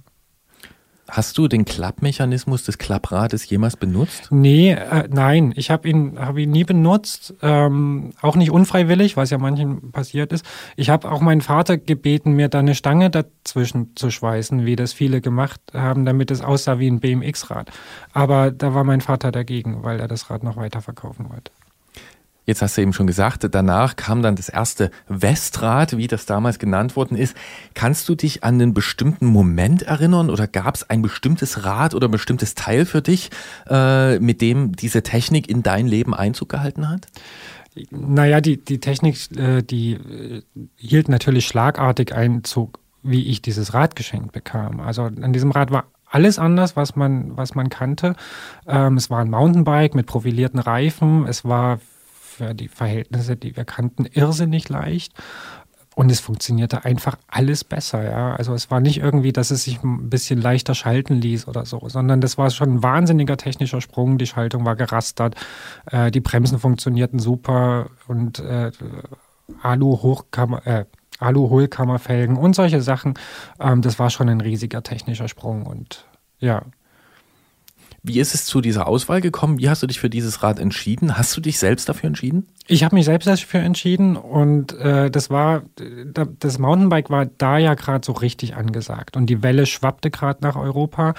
Hast du den Klappmechanismus des Klapprades jemals benutzt? Nee, äh, nein, ich habe ihn, hab ihn nie benutzt, ähm, auch nicht unfreiwillig, was ja manchen passiert ist. Ich habe auch meinen Vater gebeten, mir da eine Stange dazwischen zu schweißen, wie das viele gemacht haben, damit es aussah wie ein BMX-Rad. Aber da war mein Vater dagegen, weil er das Rad noch weiter verkaufen wollte. Jetzt hast du eben schon gesagt, danach kam dann das erste Westrad, wie das damals genannt worden ist. Kannst du dich an einen bestimmten Moment erinnern oder gab es ein bestimmtes Rad oder ein bestimmtes Teil für dich, äh, mit dem diese Technik in dein Leben Einzug gehalten hat? Naja, die, die Technik, äh, die äh, hielt natürlich schlagartig Einzug, wie ich dieses Rad geschenkt bekam. Also an diesem Rad war alles anders, was man, was man kannte. Ähm, es war ein Mountainbike mit profilierten Reifen. Es war für die Verhältnisse, die wir kannten, irrsinnig leicht. Und es funktionierte einfach alles besser, ja. Also es war nicht irgendwie, dass es sich ein bisschen leichter schalten ließ oder so, sondern das war schon ein wahnsinniger technischer Sprung. Die Schaltung war gerastert, äh, die Bremsen funktionierten super und äh, Alu-Hochkammer, äh, Alu-Hohlkammerfelgen und solche Sachen. Ähm, das war schon ein riesiger technischer Sprung und ja, wie ist es zu dieser Auswahl gekommen? Wie hast du dich für dieses Rad entschieden? Hast du dich selbst dafür entschieden? Ich habe mich selbst dafür entschieden und äh, das war, das Mountainbike war da ja gerade so richtig angesagt und die Welle schwappte gerade nach Europa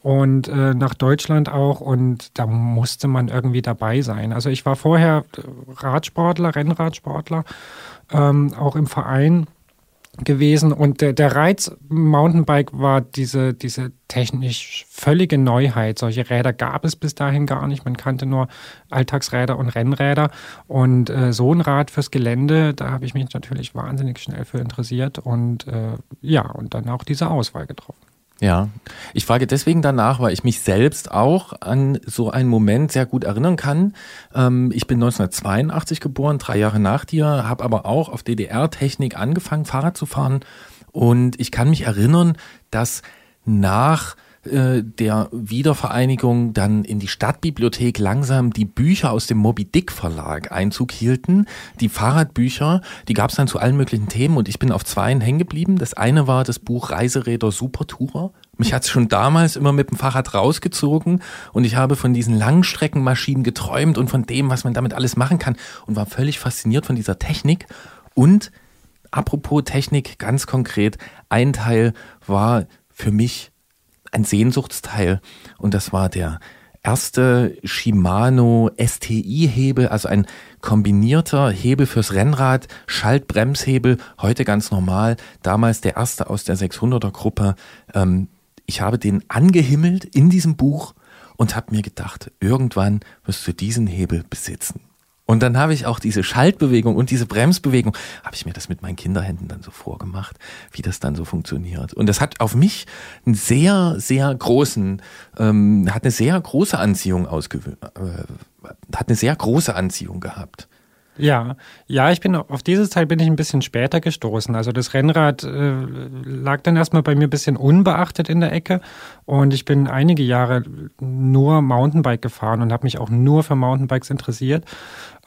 und äh, nach Deutschland auch und da musste man irgendwie dabei sein. Also ich war vorher Radsportler, Rennradsportler, ähm, auch im Verein gewesen. Und der, der Reiz Mountainbike war diese, diese technisch völlige Neuheit. Solche Räder gab es bis dahin gar nicht. Man kannte nur Alltagsräder und Rennräder. Und äh, so ein Rad fürs Gelände, da habe ich mich natürlich wahnsinnig schnell für interessiert und äh, ja, und dann auch diese Auswahl getroffen. Ja, ich frage deswegen danach, weil ich mich selbst auch an so einen Moment sehr gut erinnern kann. Ähm, ich bin 1982 geboren, drei Jahre nach dir, habe aber auch auf DDR-Technik angefangen, Fahrrad zu fahren. Und ich kann mich erinnern, dass nach äh, der Wiedervereinigung dann in die Stadtbibliothek langsam die Bücher aus dem Moby Dick Verlag Einzug hielten. Die Fahrradbücher, die gab es dann zu allen möglichen Themen und ich bin auf zweien hängen geblieben. Das eine war das Buch Reiseräder Supertourer. Mich hat es schon damals immer mit dem Fahrrad rausgezogen und ich habe von diesen Langstreckenmaschinen geträumt und von dem, was man damit alles machen kann und war völlig fasziniert von dieser Technik. Und apropos Technik, ganz konkret, ein Teil war für mich ein Sehnsuchtsteil und das war der erste Shimano STI-Hebel, also ein kombinierter Hebel fürs Rennrad, Schaltbremshebel, heute ganz normal, damals der erste aus der 600er Gruppe. Ähm, ich habe den angehimmelt in diesem Buch und habe mir gedacht, irgendwann wirst du diesen Hebel besitzen. Und dann habe ich auch diese Schaltbewegung und diese Bremsbewegung, habe ich mir das mit meinen Kinderhänden dann so vorgemacht, wie das dann so funktioniert. Und das hat auf mich einen sehr, sehr großen, ähm, hat eine sehr große Anziehung ausgewöhnt, äh, hat eine sehr große Anziehung gehabt. Ja, ja, ich bin auf dieses Teil bin ich ein bisschen später gestoßen. Also das Rennrad äh, lag dann erstmal bei mir ein bisschen unbeachtet in der Ecke und ich bin einige Jahre nur Mountainbike gefahren und habe mich auch nur für Mountainbikes interessiert.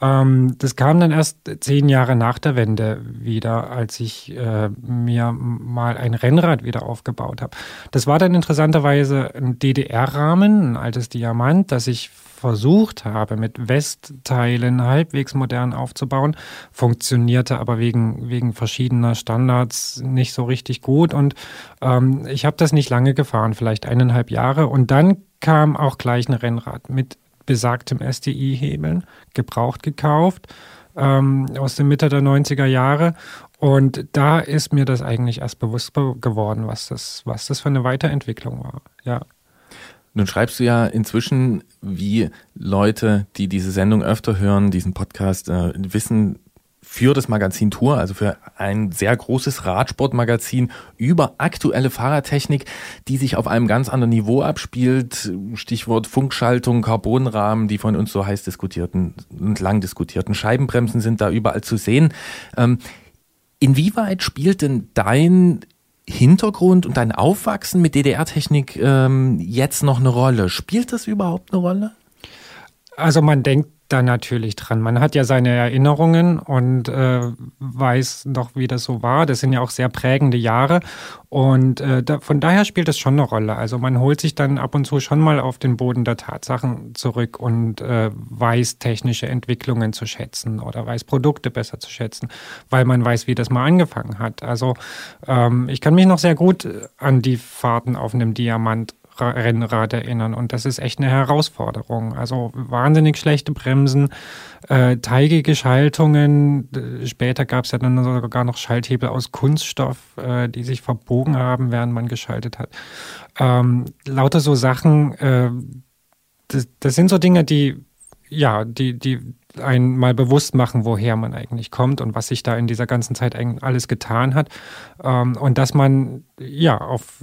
Ähm, das kam dann erst zehn Jahre nach der Wende wieder, als ich äh, mir mal ein Rennrad wieder aufgebaut habe. Das war dann interessanterweise ein DDR-Rahmen, ein altes Diamant, das ich versucht habe, mit Westteilen halbwegs modern aufzubauen, funktionierte aber wegen, wegen verschiedener Standards nicht so richtig gut. Und ähm, ich habe das nicht lange gefahren, vielleicht eineinhalb Jahre. Und dann kam auch gleich ein Rennrad mit besagtem STI-Hebeln, gebraucht gekauft, ähm, aus der Mitte der 90er Jahre. Und da ist mir das eigentlich erst bewusst geworden, was das, was das für eine Weiterentwicklung war. Ja. Nun schreibst du ja inzwischen, wie Leute, die diese Sendung öfter hören, diesen Podcast, äh, wissen, für das Magazin Tour, also für ein sehr großes Radsportmagazin über aktuelle Fahrertechnik, die sich auf einem ganz anderen Niveau abspielt. Stichwort Funkschaltung, Carbonrahmen, die von uns so heiß diskutierten und lang diskutierten Scheibenbremsen sind da überall zu sehen. Ähm, inwieweit spielt denn dein Hintergrund und dein Aufwachsen mit DDR-Technik ähm, jetzt noch eine Rolle? Spielt das überhaupt eine Rolle? Also man denkt da natürlich dran. Man hat ja seine Erinnerungen und äh, weiß noch, wie das so war. Das sind ja auch sehr prägende Jahre. Und äh, da, von daher spielt das schon eine Rolle. Also man holt sich dann ab und zu schon mal auf den Boden der Tatsachen zurück und äh, weiß technische Entwicklungen zu schätzen oder weiß Produkte besser zu schätzen, weil man weiß, wie das mal angefangen hat. Also ähm, ich kann mich noch sehr gut an die Fahrten auf einem Diamant Rennrad erinnern. Und das ist echt eine Herausforderung. Also wahnsinnig schlechte Bremsen, äh, teigige Schaltungen. Später gab es ja dann sogar noch Schalthebel aus Kunststoff, äh, die sich verbogen haben, während man geschaltet hat. Ähm, lauter so Sachen, äh, das, das sind so Dinge, die ja, die, die einen mal bewusst machen, woher man eigentlich kommt und was sich da in dieser ganzen Zeit alles getan hat. Ähm, und dass man ja auf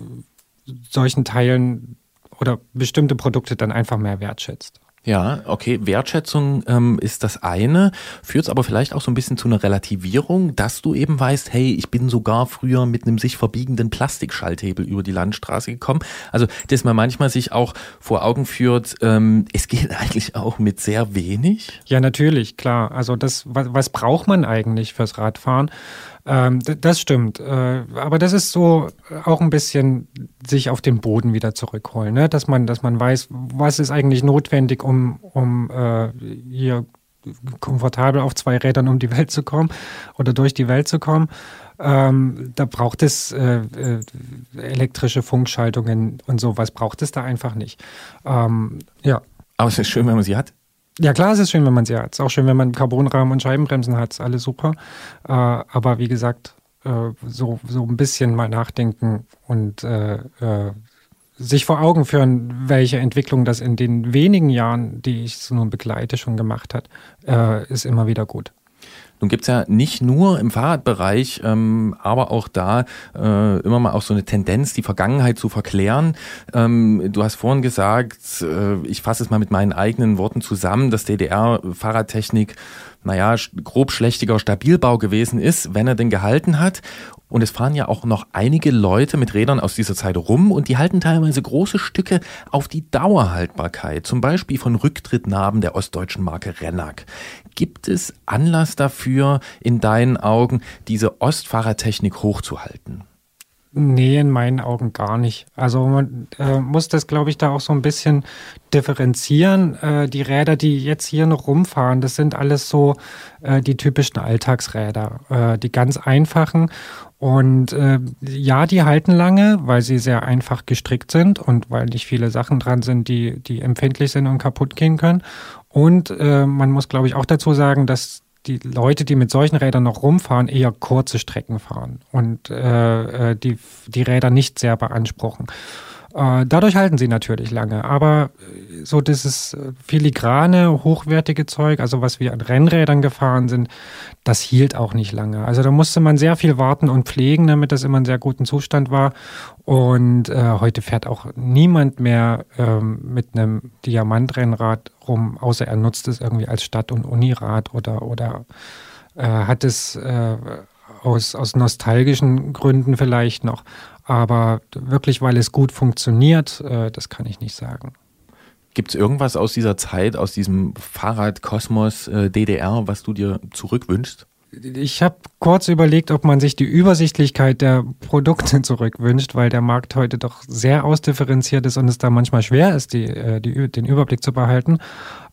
solchen Teilen oder bestimmte Produkte dann einfach mehr wertschätzt. Ja, okay, Wertschätzung ähm, ist das eine, führt es aber vielleicht auch so ein bisschen zu einer Relativierung, dass du eben weißt, hey, ich bin sogar früher mit einem sich verbiegenden Plastikschalthebel über die Landstraße gekommen. Also, dass man manchmal sich auch vor Augen führt, ähm, es geht eigentlich auch mit sehr wenig. Ja, natürlich, klar. Also das, was, was braucht man eigentlich fürs Radfahren? Ähm, das stimmt. Äh, aber das ist so auch ein bisschen sich auf den Boden wieder zurückholen, ne? dass man, dass man weiß, was ist eigentlich notwendig, um, um äh, hier komfortabel auf zwei Rädern um die Welt zu kommen oder durch die Welt zu kommen. Ähm, da braucht es äh, äh, elektrische Funkschaltungen und sowas braucht es da einfach nicht. Ähm, ja. Aber es ist schön, wenn man sie hat. Ja, klar, es ist schön, wenn man sie hat. Es ist auch schön, wenn man Carbonrahmen und Scheibenbremsen hat. Ist alles super. Äh, aber wie gesagt, äh, so, so ein bisschen mal nachdenken und äh, äh sich vor Augen führen, welche Entwicklung das in den wenigen Jahren, die ich so nun begleite, schon gemacht hat, äh, ist immer wieder gut. Nun gibt's ja nicht nur im Fahrradbereich, ähm, aber auch da äh, immer mal auch so eine Tendenz, die Vergangenheit zu verklären. Ähm, du hast vorhin gesagt, äh, ich fasse es mal mit meinen eigenen Worten zusammen, dass DDR-Fahrradtechnik naja, grob schlechtiger Stabilbau gewesen ist, wenn er denn gehalten hat. Und es fahren ja auch noch einige Leute mit Rädern aus dieser Zeit rum und die halten teilweise große Stücke auf die Dauerhaltbarkeit, zum Beispiel von Rücktrittnarben der ostdeutschen Marke Rennack. Gibt es Anlass dafür, in deinen Augen diese Ostfahrertechnik hochzuhalten? Nee, in meinen Augen gar nicht. Also man äh, muss das, glaube ich, da auch so ein bisschen differenzieren. Äh, die Räder, die jetzt hier noch rumfahren, das sind alles so äh, die typischen Alltagsräder, äh, die ganz einfachen. Und äh, ja, die halten lange, weil sie sehr einfach gestrickt sind und weil nicht viele Sachen dran sind, die, die empfindlich sind und kaputt gehen können. Und äh, man muss, glaube ich, auch dazu sagen, dass die Leute, die mit solchen Rädern noch rumfahren, eher kurze Strecken fahren und äh, äh die, die Räder nicht sehr beanspruchen. Äh, dadurch halten sie natürlich lange, aber äh, so dieses äh, filigrane, hochwertige Zeug, also was wir an Rennrädern gefahren sind, das hielt auch nicht lange. Also da musste man sehr viel warten und pflegen, damit das immer in sehr guten Zustand war. Und äh, heute fährt auch niemand mehr ähm, mit einem Diamantrennrad rum, außer er nutzt es irgendwie als Stadt- und Unirad oder, oder äh, hat es äh, aus, aus nostalgischen Gründen vielleicht noch. Aber wirklich, weil es gut funktioniert, äh, das kann ich nicht sagen. Gibt es irgendwas aus dieser Zeit, aus diesem Fahrradkosmos äh, DDR, was du dir zurückwünschst? Ich habe kurz überlegt, ob man sich die Übersichtlichkeit der Produkte zurückwünscht, weil der Markt heute doch sehr ausdifferenziert ist und es da manchmal schwer ist, die, äh, die, den Überblick zu behalten.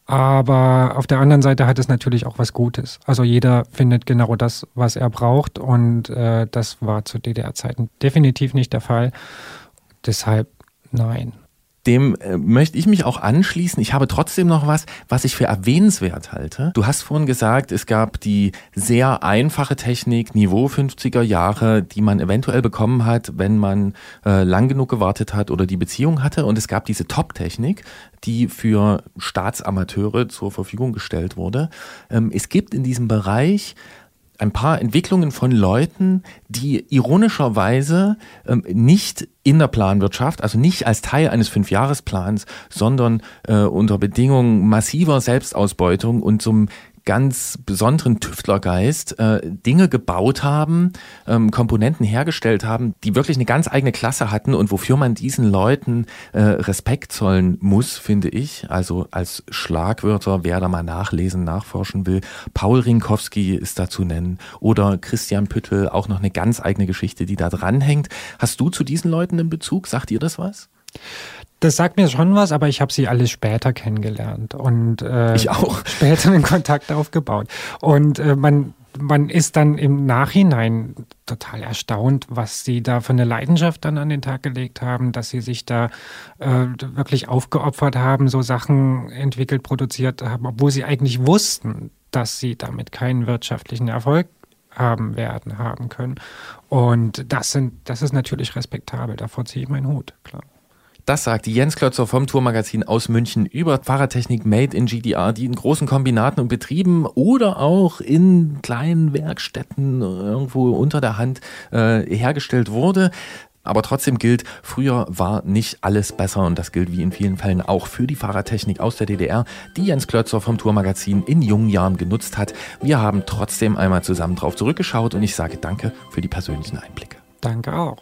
Aber auf der anderen Seite hat es natürlich auch was Gutes. Also jeder findet genau das, was er braucht. Und äh, das war zu DDR-Zeiten definitiv nicht der Fall. Deshalb nein. Dem äh, möchte ich mich auch anschließen. Ich habe trotzdem noch was, was ich für erwähnenswert halte. Du hast vorhin gesagt, es gab die sehr einfache Technik, Niveau 50er Jahre, die man eventuell bekommen hat, wenn man äh, lang genug gewartet hat oder die Beziehung hatte. Und es gab diese Top-Technik, die für Staatsamateure zur Verfügung gestellt wurde. Ähm, es gibt in diesem Bereich ein paar Entwicklungen von Leuten, die ironischerweise ähm, nicht in der Planwirtschaft, also nicht als Teil eines Fünfjahresplans, sondern äh, unter Bedingungen massiver Selbstausbeutung und zum ganz besonderen Tüftlergeist äh, Dinge gebaut haben, ähm, Komponenten hergestellt haben, die wirklich eine ganz eigene Klasse hatten und wofür man diesen Leuten äh, Respekt zollen muss, finde ich. Also als Schlagwörter, wer da mal nachlesen, nachforschen will. Paul Rinkowski ist da zu nennen oder Christian Püttel, auch noch eine ganz eigene Geschichte, die da dranhängt. Hast du zu diesen Leuten einen Bezug? Sagt ihr das was? Das sagt mir schon was, aber ich habe sie alle später kennengelernt und äh, ich auch später einen Kontakt aufgebaut. Und äh, man man ist dann im Nachhinein total erstaunt, was sie da für eine Leidenschaft dann an den Tag gelegt haben, dass sie sich da äh, wirklich aufgeopfert haben, so Sachen entwickelt, produziert haben, obwohl sie eigentlich wussten, dass sie damit keinen wirtschaftlichen Erfolg haben werden, haben können. Und das sind, das ist natürlich respektabel. Davor ziehe ich meinen Hut, klar. Das sagt Jens Klötzer vom Tourmagazin aus München über Fahrradtechnik Made in GDR, die in großen Kombinaten und Betrieben oder auch in kleinen Werkstätten irgendwo unter der Hand äh, hergestellt wurde. Aber trotzdem gilt, früher war nicht alles besser und das gilt wie in vielen Fällen auch für die Fahrradtechnik aus der DDR, die Jens Klötzer vom Tourmagazin in jungen Jahren genutzt hat. Wir haben trotzdem einmal zusammen drauf zurückgeschaut und ich sage danke für die persönlichen Einblicke. Danke auch.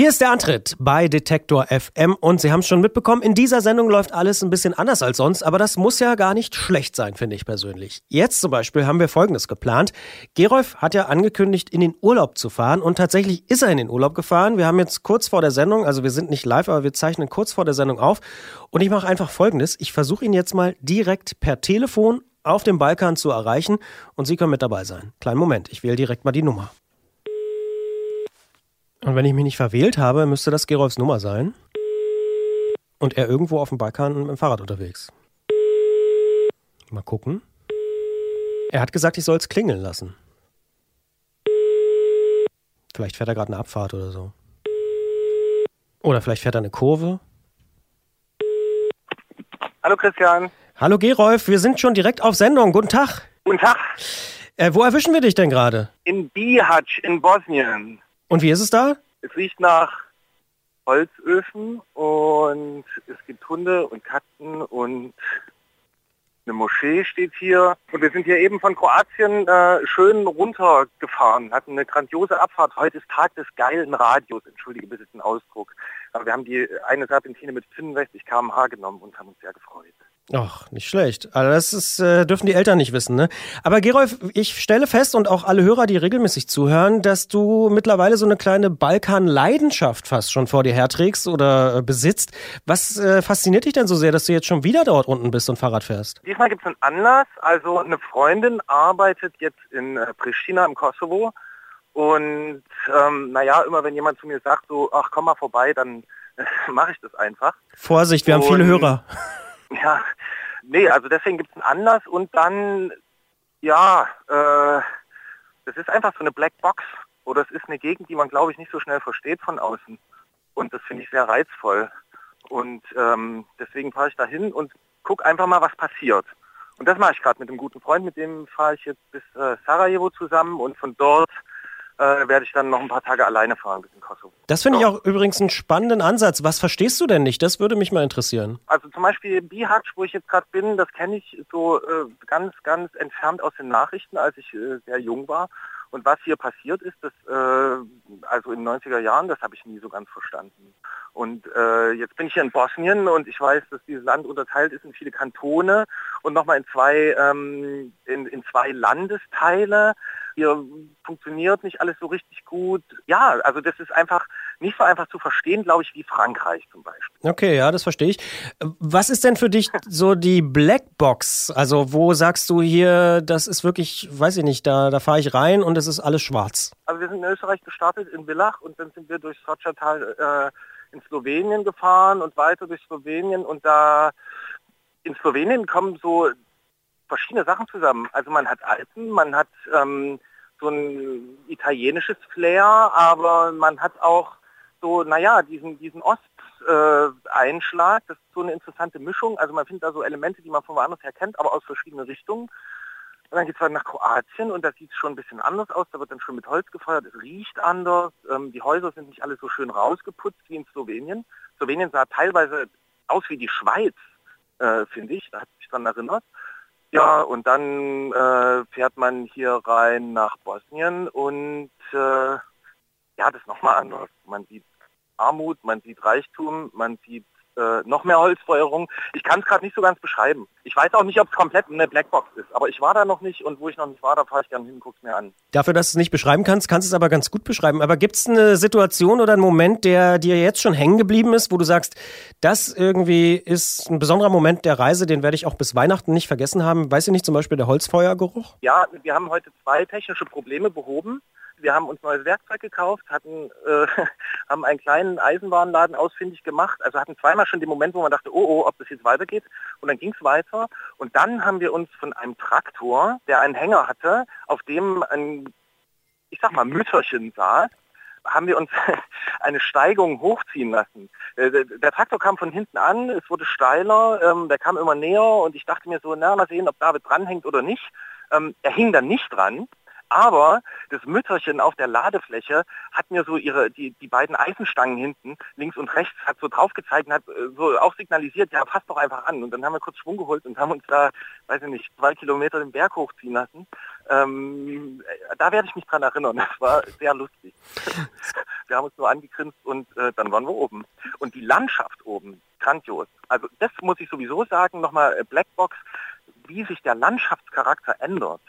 Hier ist der Antritt bei Detektor FM und Sie haben es schon mitbekommen, in dieser Sendung läuft alles ein bisschen anders als sonst, aber das muss ja gar nicht schlecht sein, finde ich persönlich. Jetzt zum Beispiel haben wir Folgendes geplant. Gerolf hat ja angekündigt, in den Urlaub zu fahren und tatsächlich ist er in den Urlaub gefahren. Wir haben jetzt kurz vor der Sendung, also wir sind nicht live, aber wir zeichnen kurz vor der Sendung auf und ich mache einfach Folgendes. Ich versuche ihn jetzt mal direkt per Telefon auf dem Balkan zu erreichen und Sie können mit dabei sein. Kleinen Moment, ich wähle direkt mal die Nummer. Und wenn ich mich nicht verwählt habe, müsste das Gerolfs Nummer sein. Und er irgendwo auf dem Balkan mit dem Fahrrad unterwegs. Mal gucken. Er hat gesagt, ich soll es klingeln lassen. Vielleicht fährt er gerade eine Abfahrt oder so. Oder vielleicht fährt er eine Kurve. Hallo Christian. Hallo Gerolf, wir sind schon direkt auf Sendung. Guten Tag. Guten Tag. Äh, wo erwischen wir dich denn gerade? In Bihać in Bosnien. Und wie ist es da? Es riecht nach Holzöfen und es gibt Hunde und Katzen und eine Moschee steht hier. Und wir sind hier eben von Kroatien äh, schön runtergefahren, hatten eine grandiose Abfahrt. Heute ist Tag des geilen Radios, entschuldige bitte den Ausdruck. Aber wir haben die eine Serpentine mit 65 km/h genommen und haben uns sehr gefreut. Ach, nicht schlecht. Also das ist, äh, dürfen die Eltern nicht wissen, ne? Aber Gerolf, ich stelle fest und auch alle Hörer, die regelmäßig zuhören, dass du mittlerweile so eine kleine Balkan-Leidenschaft fast schon vor dir herträgst oder äh, besitzt. Was äh, fasziniert dich denn so sehr, dass du jetzt schon wieder dort unten bist und Fahrrad fährst? Diesmal gibt es einen Anlass. Also eine Freundin arbeitet jetzt in äh, Pristina im Kosovo. Und ähm, naja, immer wenn jemand zu mir sagt, so, ach komm mal vorbei, dann mache ich das einfach. Vorsicht, wir und, haben viele Hörer. Ja, nee, also deswegen gibt es einen Anlass und dann, ja, äh, das ist einfach so eine Black Box oder es ist eine Gegend, die man, glaube ich, nicht so schnell versteht von außen. Und das finde ich sehr reizvoll. Und ähm, deswegen fahre ich da hin und gucke einfach mal, was passiert. Und das mache ich gerade mit einem guten Freund, mit dem fahre ich jetzt bis äh, Sarajevo zusammen und von dort äh, werde ich dann noch ein paar Tage alleine fahren bis in Kosovo. Das finde ich auch übrigens einen spannenden Ansatz. Was verstehst du denn nicht? Das würde mich mal interessieren. Also zum Beispiel Bihac, wo ich jetzt gerade bin, das kenne ich so äh, ganz, ganz entfernt aus den Nachrichten, als ich äh, sehr jung war. Und was hier passiert ist, das, äh, also in den 90er Jahren, das habe ich nie so ganz verstanden. Und äh, jetzt bin ich hier in Bosnien und ich weiß, dass dieses Land unterteilt ist in viele Kantone und nochmal in zwei, ähm, in, in zwei Landesteile hier funktioniert nicht alles so richtig gut. Ja, also das ist einfach nicht so einfach zu verstehen, glaube ich, wie Frankreich zum Beispiel. Okay, ja, das verstehe ich. Was ist denn für dich so die Blackbox? Also wo sagst du hier, das ist wirklich, weiß ich nicht, da, da fahre ich rein und es ist alles schwarz? Also wir sind in Österreich gestartet, in Villach und dann sind wir durch Sochatal äh, in Slowenien gefahren und weiter durch Slowenien und da in Slowenien kommen so verschiedene Sachen zusammen. Also man hat Alpen, man hat ähm, so ein italienisches Flair, aber man hat auch so, naja, diesen, diesen Osteinschlag, äh, das ist so eine interessante Mischung. Also man findet da so Elemente, die man von woanders her kennt, aber aus verschiedenen Richtungen. Und dann geht es halt nach Kroatien und da sieht es schon ein bisschen anders aus. Da wird dann schon mit Holz gefeuert, es riecht anders. Ähm, die Häuser sind nicht alle so schön rausgeputzt wie in Slowenien. Slowenien sah teilweise aus wie die Schweiz, äh, finde ich. Da hat sich dran erinnert. Ja, und dann äh, fährt man hier rein nach Bosnien und äh, ja, das ist nochmal anders. Man sieht Armut, man sieht Reichtum, man sieht äh, noch mehr Holzfeuerung. Ich kann es gerade nicht so ganz beschreiben. Ich weiß auch nicht, ob es komplett eine Blackbox ist, aber ich war da noch nicht und wo ich noch nicht war, da fahre ich gerne hin und gucke mir an. Dafür, dass du es nicht beschreiben kannst, kannst du es aber ganz gut beschreiben. Aber gibt es eine Situation oder einen Moment, der dir jetzt schon hängen geblieben ist, wo du sagst, das irgendwie ist ein besonderer Moment der Reise, den werde ich auch bis Weihnachten nicht vergessen haben? Weiß ich nicht, zum Beispiel der Holzfeuergeruch? Ja, wir haben heute zwei technische Probleme behoben wir haben uns neues Werkzeug gekauft, hatten, äh, haben einen kleinen Eisenbahnladen ausfindig gemacht, also hatten zweimal schon den Moment, wo man dachte, oh, oh, ob das jetzt weitergeht. Und dann ging es weiter. Und dann haben wir uns von einem Traktor, der einen Hänger hatte, auf dem ein, ich sag mal, Mütterchen saß, haben wir uns eine Steigung hochziehen lassen. Äh, der Traktor kam von hinten an, es wurde steiler, ähm, der kam immer näher und ich dachte mir so, na, mal sehen, ob David dranhängt oder nicht. Ähm, er hing dann nicht dran. Aber das Mütterchen auf der Ladefläche hat mir so ihre, die, die beiden Eisenstangen hinten, links und rechts, hat so drauf gezeigt und hat äh, so auch signalisiert, ja, passt doch einfach an. Und dann haben wir kurz Schwung geholt und haben uns da, weiß ich nicht, zwei Kilometer den Berg hochziehen lassen. Ähm, da werde ich mich dran erinnern. Das war sehr lustig. wir haben uns nur angegrinst und äh, dann waren wir oben. Und die Landschaft oben, grandios. Also das muss ich sowieso sagen, nochmal äh, Blackbox, wie sich der Landschaftscharakter ändert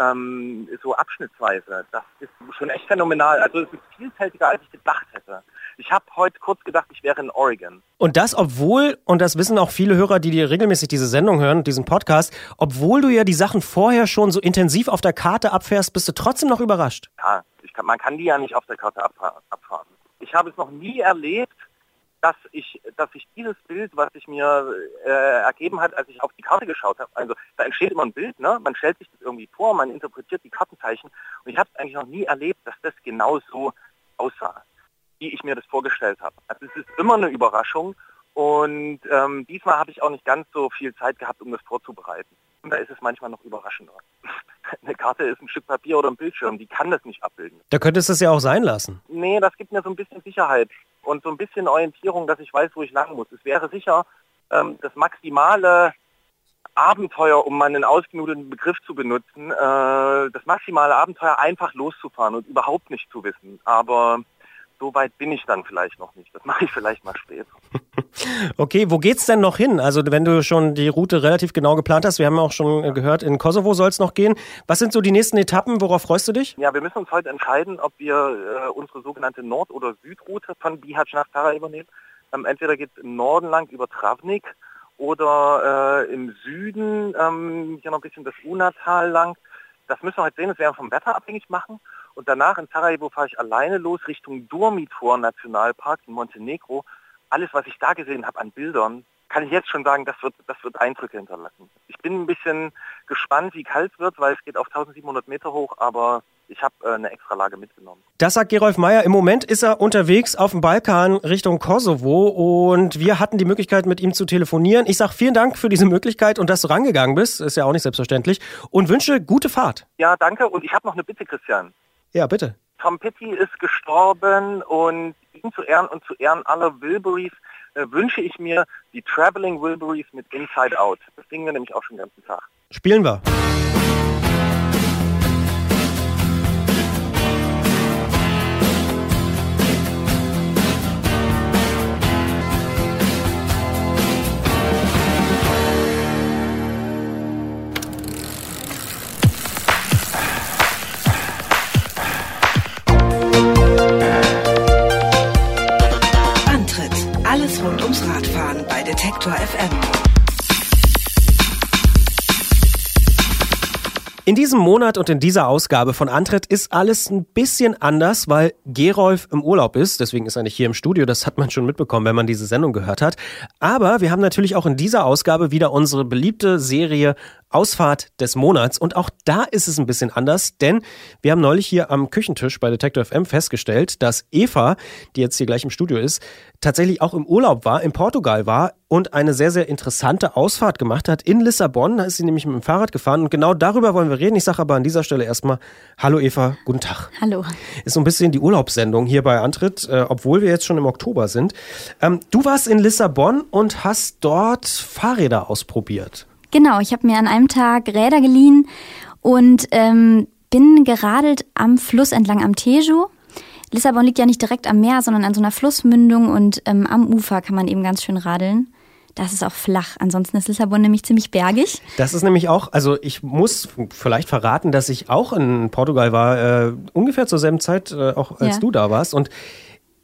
ähm, so abschnittsweise. Das ist schon echt phänomenal. Also es ist vielfältiger, als ich gedacht hätte. Ich habe heute kurz gedacht, ich wäre in Oregon. Und das, obwohl, und das wissen auch viele Hörer, die dir regelmäßig diese Sendung hören, diesen Podcast, obwohl du ja die Sachen vorher schon so intensiv auf der Karte abfährst, bist du trotzdem noch überrascht. Ja, kann, man kann die ja nicht auf der Karte abfahren. Ich habe es noch nie erlebt, dass ich, dass ich dieses Bild, was sich mir äh, ergeben hat, als ich auf die Karte geschaut habe, also da entsteht immer ein Bild, ne? man stellt sich das irgendwie vor, man interpretiert die Kartenzeichen und ich habe es eigentlich noch nie erlebt, dass das genau so aussah, wie ich mir das vorgestellt habe. Also es ist immer eine Überraschung und ähm, diesmal habe ich auch nicht ganz so viel Zeit gehabt, um das vorzubereiten. Und da ist es manchmal noch überraschender. Eine Karte ist ein Stück Papier oder ein Bildschirm, die kann das nicht abbilden. Da könntest du es ja auch sein lassen. Nee, das gibt mir so ein bisschen Sicherheit und so ein bisschen Orientierung, dass ich weiß, wo ich lang muss. Es wäre sicher ähm, das maximale Abenteuer, um mal einen ausgenudelten Begriff zu benutzen, äh, das maximale Abenteuer einfach loszufahren und überhaupt nicht zu wissen. Aber so weit bin ich dann vielleicht noch nicht. Das mache ich vielleicht mal später. Okay, wo geht's denn noch hin? Also wenn du schon die Route relativ genau geplant hast, wir haben auch schon gehört, in Kosovo soll es noch gehen. Was sind so die nächsten Etappen? Worauf freust du dich? Ja, wir müssen uns heute entscheiden, ob wir äh, unsere sogenannte Nord- oder Südroute von Bihać nach Sarajevo nehmen. Ähm, entweder geht es im Norden lang über Travnik oder äh, im Süden ähm, hier noch ein bisschen das Unatal lang. Das müssen wir heute sehen, das werden wir vom Wetter abhängig machen. Und danach in Sarajevo fahre ich alleine los Richtung Durmitor Nationalpark in Montenegro. Alles, was ich da gesehen habe an Bildern, kann ich jetzt schon sagen, das wird, das wird Eindrücke hinterlassen. Ich bin ein bisschen gespannt, wie kalt wird, weil es geht auf 1700 Meter hoch, aber ich habe äh, eine extra Lage mitgenommen. Das sagt Gerolf Meyer. Im Moment ist er unterwegs auf dem Balkan Richtung Kosovo und wir hatten die Möglichkeit, mit ihm zu telefonieren. Ich sage vielen Dank für diese Möglichkeit und dass du rangegangen bist. Ist ja auch nicht selbstverständlich. Und wünsche gute Fahrt. Ja, danke. Und ich habe noch eine Bitte, Christian. Ja, bitte. Tom Petty ist gestorben und ihm zu Ehren und zu Ehren aller Wilburys äh, wünsche ich mir die Traveling Wilburys mit Inside Out. Das singen wir nämlich auch schon den ganzen Tag. Spielen wir. Detektor FM. In diesem Monat und in dieser Ausgabe von Antritt ist alles ein bisschen anders, weil Gerolf im Urlaub ist. Deswegen ist er nicht hier im Studio. Das hat man schon mitbekommen, wenn man diese Sendung gehört hat. Aber wir haben natürlich auch in dieser Ausgabe wieder unsere beliebte Serie Ausfahrt des Monats. Und auch da ist es ein bisschen anders, denn wir haben neulich hier am Küchentisch bei Detector FM festgestellt, dass Eva, die jetzt hier gleich im Studio ist, tatsächlich auch im Urlaub war, in Portugal war und eine sehr, sehr interessante Ausfahrt gemacht hat in Lissabon. Da ist sie nämlich mit dem Fahrrad gefahren und genau darüber wollen wir reden. Ich sage aber an dieser Stelle erstmal Hallo Eva, guten Tag. Hallo. Ist so ein bisschen die Urlaubssendung hier bei Antritt, äh, obwohl wir jetzt schon im Oktober sind. Ähm, du warst in Lissabon und hast dort Fahrräder ausprobiert. Genau, ich habe mir an einem Tag Räder geliehen und ähm, bin geradelt am Fluss entlang am Tejo. Lissabon liegt ja nicht direkt am Meer, sondern an so einer Flussmündung und ähm, am Ufer kann man eben ganz schön radeln. Das ist auch flach. Ansonsten ist Lissabon nämlich ziemlich bergig. Das ist nämlich auch, also ich muss vielleicht verraten, dass ich auch in Portugal war, äh, ungefähr zur selben Zeit, äh, auch als Ja. du da warst. Und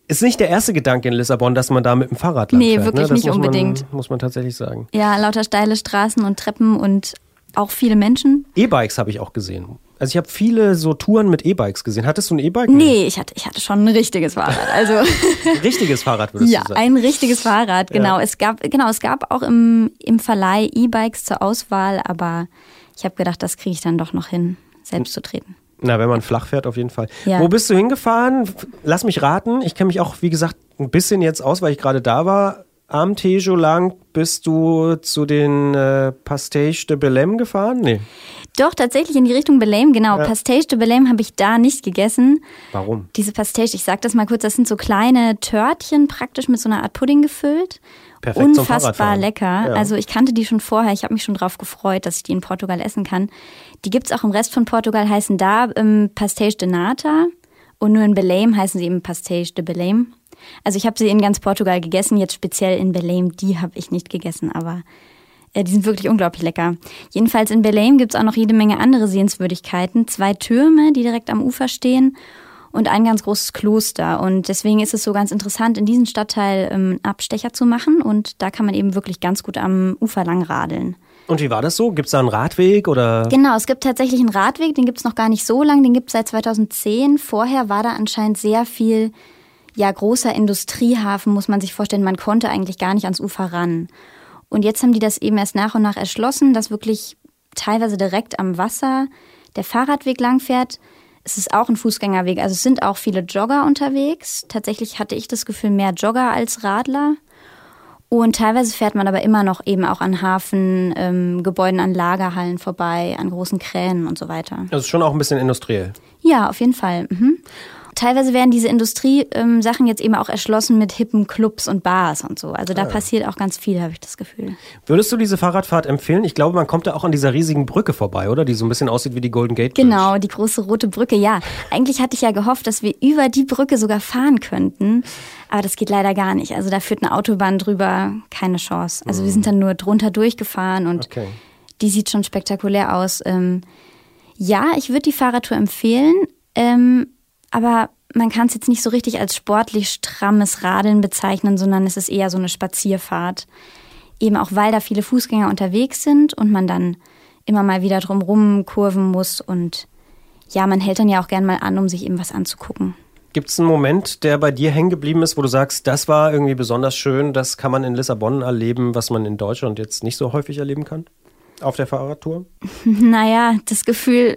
ist nicht der erste Gedanke in Lissabon, dass man da mit dem Fahrrad lang Nee, fährt. wirklich ne? nicht muss unbedingt. Man, muss man tatsächlich sagen. Ja, lauter steile Straßen und Treppen und auch viele Menschen. E-Bikes habe ich auch gesehen. Also ich habe viele so Touren mit E-Bikes gesehen. Hattest du ein E-Bike? Nee, ich hatte, ich hatte schon ein richtiges Fahrrad. Also Ein richtiges Fahrrad würdest ja, du sagen. ein richtiges Fahrrad, genau. Es gab, genau, es gab auch im, im Verleih E-Bikes zur Auswahl, aber ich habe gedacht, das kriege ich dann doch noch hin, selbst zu treten. Na, wenn man flach fährt, auf jeden Fall. Ja. Wo bist du hingefahren? Lass mich raten. Ich kenne mich auch, wie gesagt, ein bisschen jetzt aus, weil ich gerade da war. Am Tejo lang bist du zu den äh, Pastéis de Belém gefahren? Nee. Doch, tatsächlich in die Richtung Belém, genau. Ja. Pastéis de Belém habe ich da nicht gegessen. Warum? Diese Pastéis, ich sag das mal kurz, das sind so kleine Törtchen praktisch mit so einer Art Pudding gefüllt. Perfekt Unfassbar lecker. Ja. Also ich kannte die schon vorher. Ich habe mich schon drauf gefreut, dass ich die in Portugal essen kann. Die gibt's auch im Rest von Portugal, heißen da ähm, Pastéis de Nata. Und nur in Belém heißen sie eben Pastéis de Belém. Also ich habe sie in ganz Portugal gegessen, jetzt speziell in Belém, die habe ich nicht gegessen, aber äh, die sind wirklich unglaublich lecker. Jedenfalls in Belém gibt's auch noch jede Menge andere Sehenswürdigkeiten. Zwei Türme, die direkt am Ufer stehen und ein ganz großes Kloster. Und deswegen ist es so ganz interessant, in diesen Stadtteil ähm, Abstecher zu machen. Und da kann man eben wirklich ganz gut am Ufer lang radeln. Und wie war das so? Gibt es da einen Radweg oder? Genau, es gibt tatsächlich einen Radweg, den gibt's noch gar nicht so lang, den gibt's seit 2010. Vorher war da anscheinend sehr viel, ja, großer Industriehafen, muss man sich vorstellen. Man konnte eigentlich gar nicht ans Ufer ran. Und jetzt haben die das eben erst nach und nach erschlossen, dass wirklich teilweise direkt am Wasser der Fahrradweg langfährt. Es ist auch ein Fußgängerweg, also es sind auch viele Jogger unterwegs. Tatsächlich hatte ich das Gefühl, mehr Jogger als Radler. Und teilweise fährt man aber immer noch eben auch an Hafen, ähm, Gebäuden, an Lagerhallen vorbei, an großen Kränen und so weiter. Das ist schon auch ein bisschen industriell. Ja, auf jeden Fall. Mhm. Teilweise werden diese Industriesachen jetzt eben auch erschlossen mit hippen Clubs und Bars und so. Also da Ah. passiert auch ganz viel, habe ich das Gefühl. Würdest du diese Fahrradfahrt empfehlen? Ich glaube, man kommt da auch an dieser riesigen Brücke vorbei, oder? Die so ein bisschen aussieht wie die Golden Gate Bridge. Genau, die große rote Brücke. Ja, eigentlich hatte ich ja gehofft, dass wir über die Brücke sogar fahren könnten. Aber das geht leider gar nicht. Also da führt eine Autobahn drüber, keine Chance. Also wir sind dann nur drunter durchgefahren und Okay. die sieht schon spektakulär aus. Ähm, ja, ich würde die Fahrradtour empfehlen, ähm, aber man kann es jetzt nicht so richtig als sportlich strammes Radeln bezeichnen, sondern es ist eher so eine Spazierfahrt. Eben auch, weil da viele Fußgänger unterwegs sind und man dann immer mal wieder drumrum kurven muss und ja, man hält dann ja auch gern mal an, um sich eben was anzugucken. Gibt es einen Moment, der bei dir hängen geblieben ist, wo du sagst, das war irgendwie besonders schön, das kann man in Lissabon erleben, was man in Deutschland jetzt nicht so häufig erleben kann? Auf der Fahrradtour? Naja, das Gefühl,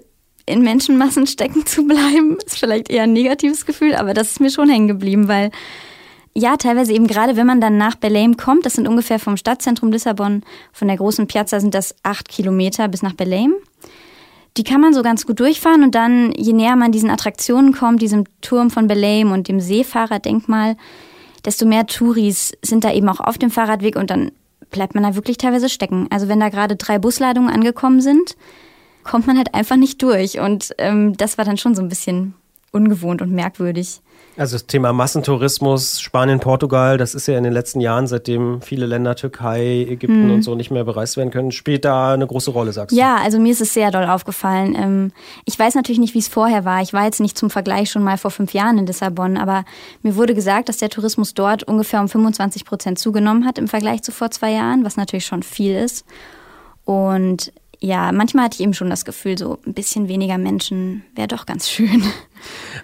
in Menschenmassen stecken zu bleiben, ist vielleicht eher ein negatives Gefühl, aber das ist mir schon hängen geblieben, weil ja, teilweise eben gerade, wenn man dann nach Belém kommt, das sind ungefähr vom Stadtzentrum Lissabon, von der großen Piazza sind das acht Kilometer bis nach Belém. Die kann man so ganz gut durchfahren und dann, je näher man diesen Attraktionen kommt, diesem Turm von Belém und dem Seefahrerdenkmal, desto mehr Touris sind da eben auch auf dem Fahrradweg und dann bleibt man da wirklich teilweise stecken. Also wenn da gerade drei Busladungen angekommen sind, kommt man halt einfach nicht durch. Und ähm, das war dann schon so ein bisschen ungewohnt und merkwürdig. Also das Thema Massentourismus, Spanien, Portugal, das ist ja in den letzten Jahren, seitdem viele Länder, Türkei, Ägypten Hm. und so nicht mehr bereist werden können, spielt da eine große Rolle, sagst du? Ja, also mir ist es sehr doll aufgefallen. Ähm, ich weiß natürlich nicht, wie es vorher war. Ich war jetzt nicht zum Vergleich schon mal vor fünf Jahren in Lissabon, aber mir wurde gesagt, dass der Tourismus dort ungefähr um 25 Prozent zugenommen hat im Vergleich zu vor zwei Jahren, was natürlich schon viel ist. Und ja, manchmal hatte ich eben schon das Gefühl, so ein bisschen weniger Menschen wäre doch ganz schön.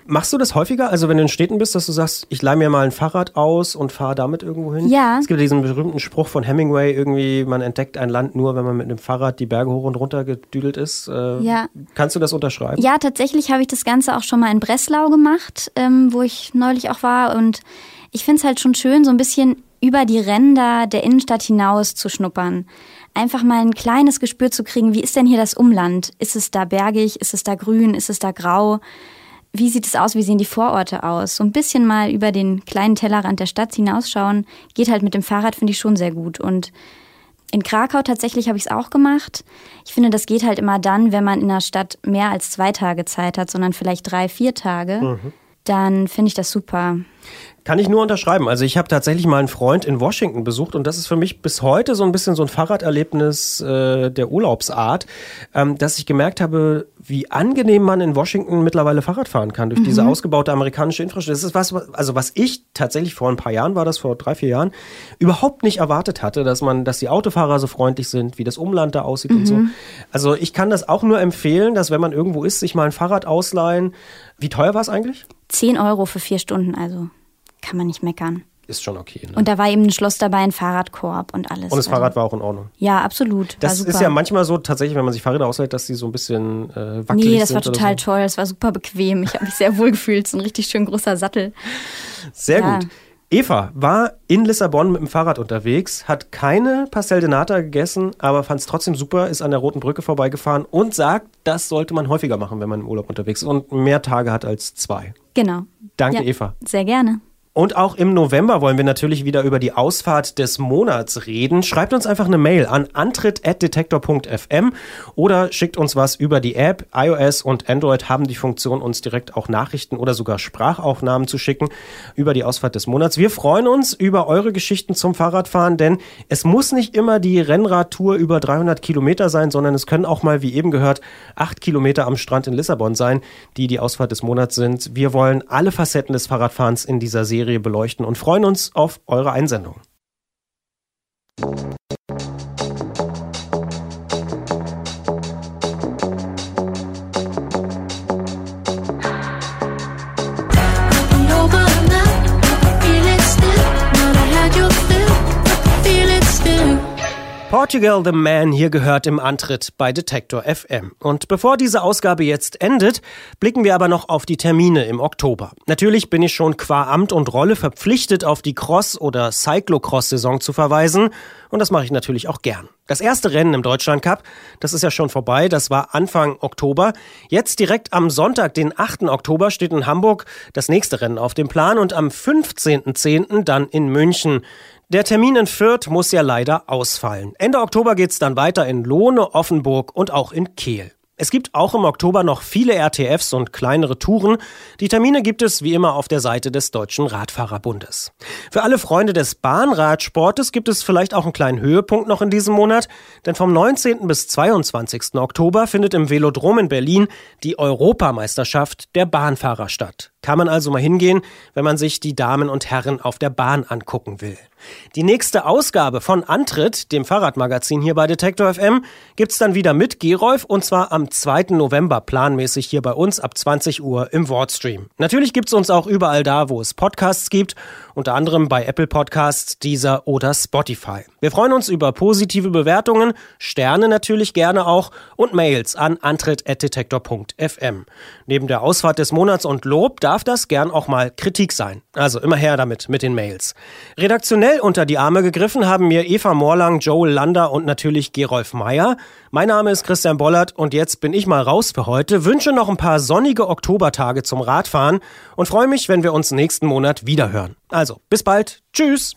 Machst du das häufiger? Also wenn du in Städten bist, dass du sagst, ich leih mir mal ein Fahrrad aus und fahre damit irgendwo hin? Ja. Es gibt diesen berühmten Spruch von Hemingway, irgendwie, man entdeckt ein Land nur, wenn man mit einem Fahrrad die Berge hoch und runter gedüdelt ist. Äh, Ja. Kannst du das unterschreiben? Ja, tatsächlich habe ich das Ganze auch schon mal in Breslau gemacht, ähm, wo ich neulich auch war. Und ich finde es halt schon schön, so ein bisschen über die Ränder der Innenstadt hinaus zu schnuppern. Einfach mal ein kleines Gespür zu kriegen, wie ist denn hier das Umland? Ist es da bergig? Ist es da grün? Ist es da grau? Wie sieht es aus? Wie sehen die Vororte aus? So ein bisschen mal über den kleinen Tellerrand der Stadt hinausschauen, geht halt mit dem Fahrrad, finde ich schon sehr gut. Und in Krakau tatsächlich habe ich es auch gemacht. Ich finde, das geht halt immer dann, wenn man in der Stadt mehr als zwei Tage Zeit hat, sondern vielleicht drei, vier Tage. Dann finde ich das super. Kann ich nur unterschreiben. Also ich habe tatsächlich mal einen Freund in Washington besucht und das ist für mich bis heute so ein bisschen so ein Fahrraderlebnis äh, der Urlaubsart, ähm, dass ich gemerkt habe, wie angenehm man in Washington mittlerweile Fahrrad fahren kann durch diese ausgebaute amerikanische Infrastruktur. Das ist was, also was ich tatsächlich vor ein paar Jahren war das, vor drei, vier Jahren, überhaupt nicht erwartet hatte, dass man, dass die Autofahrer so freundlich sind, wie das Umland da aussieht und so. Also ich kann das auch nur empfehlen, dass wenn man irgendwo ist, sich mal ein Fahrrad ausleihen. Wie teuer war es eigentlich? Zehn Euro für vier Stunden, also kann man nicht meckern. Ist schon okay. Ne? Und da war eben ein Schloss dabei, ein Fahrradkorb und alles. Und das Also, Fahrrad war auch in Ordnung. Ja, absolut. Das ist ja manchmal so tatsächlich, wenn man sich Fahrräder ausleiht, dass die so ein bisschen äh, wackelig Nee, das sind war total so. toll. Das war super bequem. Ich habe mich sehr wohl gefühlt. So ein richtig schön großer Sattel. Sehr Ja. gut. Eva war in Lissabon mit dem Fahrrad unterwegs, hat keine Pastel de Nata gegessen, aber fand es trotzdem super, ist an der Roten Brücke vorbeigefahren und sagt, das sollte man häufiger machen, wenn man im Urlaub unterwegs ist und mehr Tage hat als zwei. Genau. Danke, Ja, Eva. Sehr gerne. Und auch im November wollen wir natürlich wieder über die Ausfahrt des Monats reden. Schreibt uns einfach eine Mail an antritt.detektor.fm oder schickt uns was über die App. iOS und Android haben die Funktion, uns direkt auch Nachrichten oder sogar Sprachaufnahmen zu schicken über die Ausfahrt des Monats. Wir freuen uns über eure Geschichten zum Fahrradfahren, denn es muss nicht immer die Rennradtour über 300 Kilometer sein, sondern es können auch mal, wie eben gehört, acht Kilometer am Strand in Lissabon sein, die die Ausfahrt des Monats sind. Wir wollen alle Facetten des Fahrradfahrens in dieser Serie beleuchten und freuen uns auf eure Einsendung. Portugal the Man hier gehört im Antritt bei Detektor FM. Und bevor diese Ausgabe jetzt endet, blicken wir aber noch auf die Termine im Oktober. Natürlich bin ich schon qua Amt und Rolle verpflichtet, auf die Cross- oder Cyclocross-Saison zu verweisen. Und das mache ich natürlich auch gern. Das erste Rennen im Deutschland Cup, das ist ja schon vorbei, das war Anfang Oktober. Jetzt direkt am Sonntag, den 8. Oktober, steht in Hamburg das nächste Rennen auf dem Plan und am 15.10. dann in München. Der Termin in Fürth muss ja leider ausfallen. Ende Oktober geht's dann weiter in Lohne, Offenburg und auch in Kehl. Es gibt auch im Oktober noch viele RTFs und kleinere Touren. Die Termine gibt es wie immer auf der Seite des Deutschen Radfahrerbundes. Für alle Freunde des Bahnradsportes gibt es vielleicht auch einen kleinen Höhepunkt noch in diesem Monat, denn vom 19. bis 22. Oktober findet im Velodrom in Berlin die Europameisterschaft der Bahnfahrer statt. Kann man also mal hingehen, wenn man sich die Damen und Herren auf der Bahn angucken will. Die nächste Ausgabe von Antritt, dem Fahrradmagazin hier bei Detektor FM, gibt's dann wieder mit Gerolf und zwar am 2. November planmäßig hier bei uns ab 20 Uhr im Wordstream. Natürlich gibt's uns auch überall da, wo es Podcasts gibt, unter anderem bei Apple Podcasts, Deezer oder Spotify. Wir freuen uns über positive Bewertungen, Sterne natürlich gerne auch und Mails an antritt.detektor.fm. Neben der Ausfahrt des Monats und Lob darf das gern auch mal Kritik sein. Also immer her damit mit den Mails. Redaktionell unter die Arme gegriffen haben mir Eva Morlang, Joel Lander und natürlich Gerolf Meyer. Mein Name ist Christian Bollert und jetzt bin ich mal raus für heute. Wünsche noch ein paar sonnige Oktobertage zum Radfahren und freue mich, wenn wir uns nächsten Monat wiederhören. Also, bis bald. Tschüss.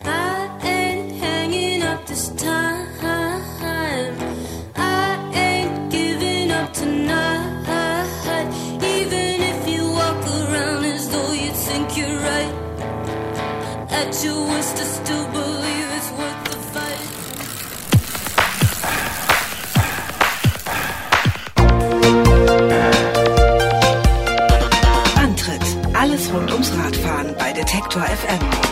FM.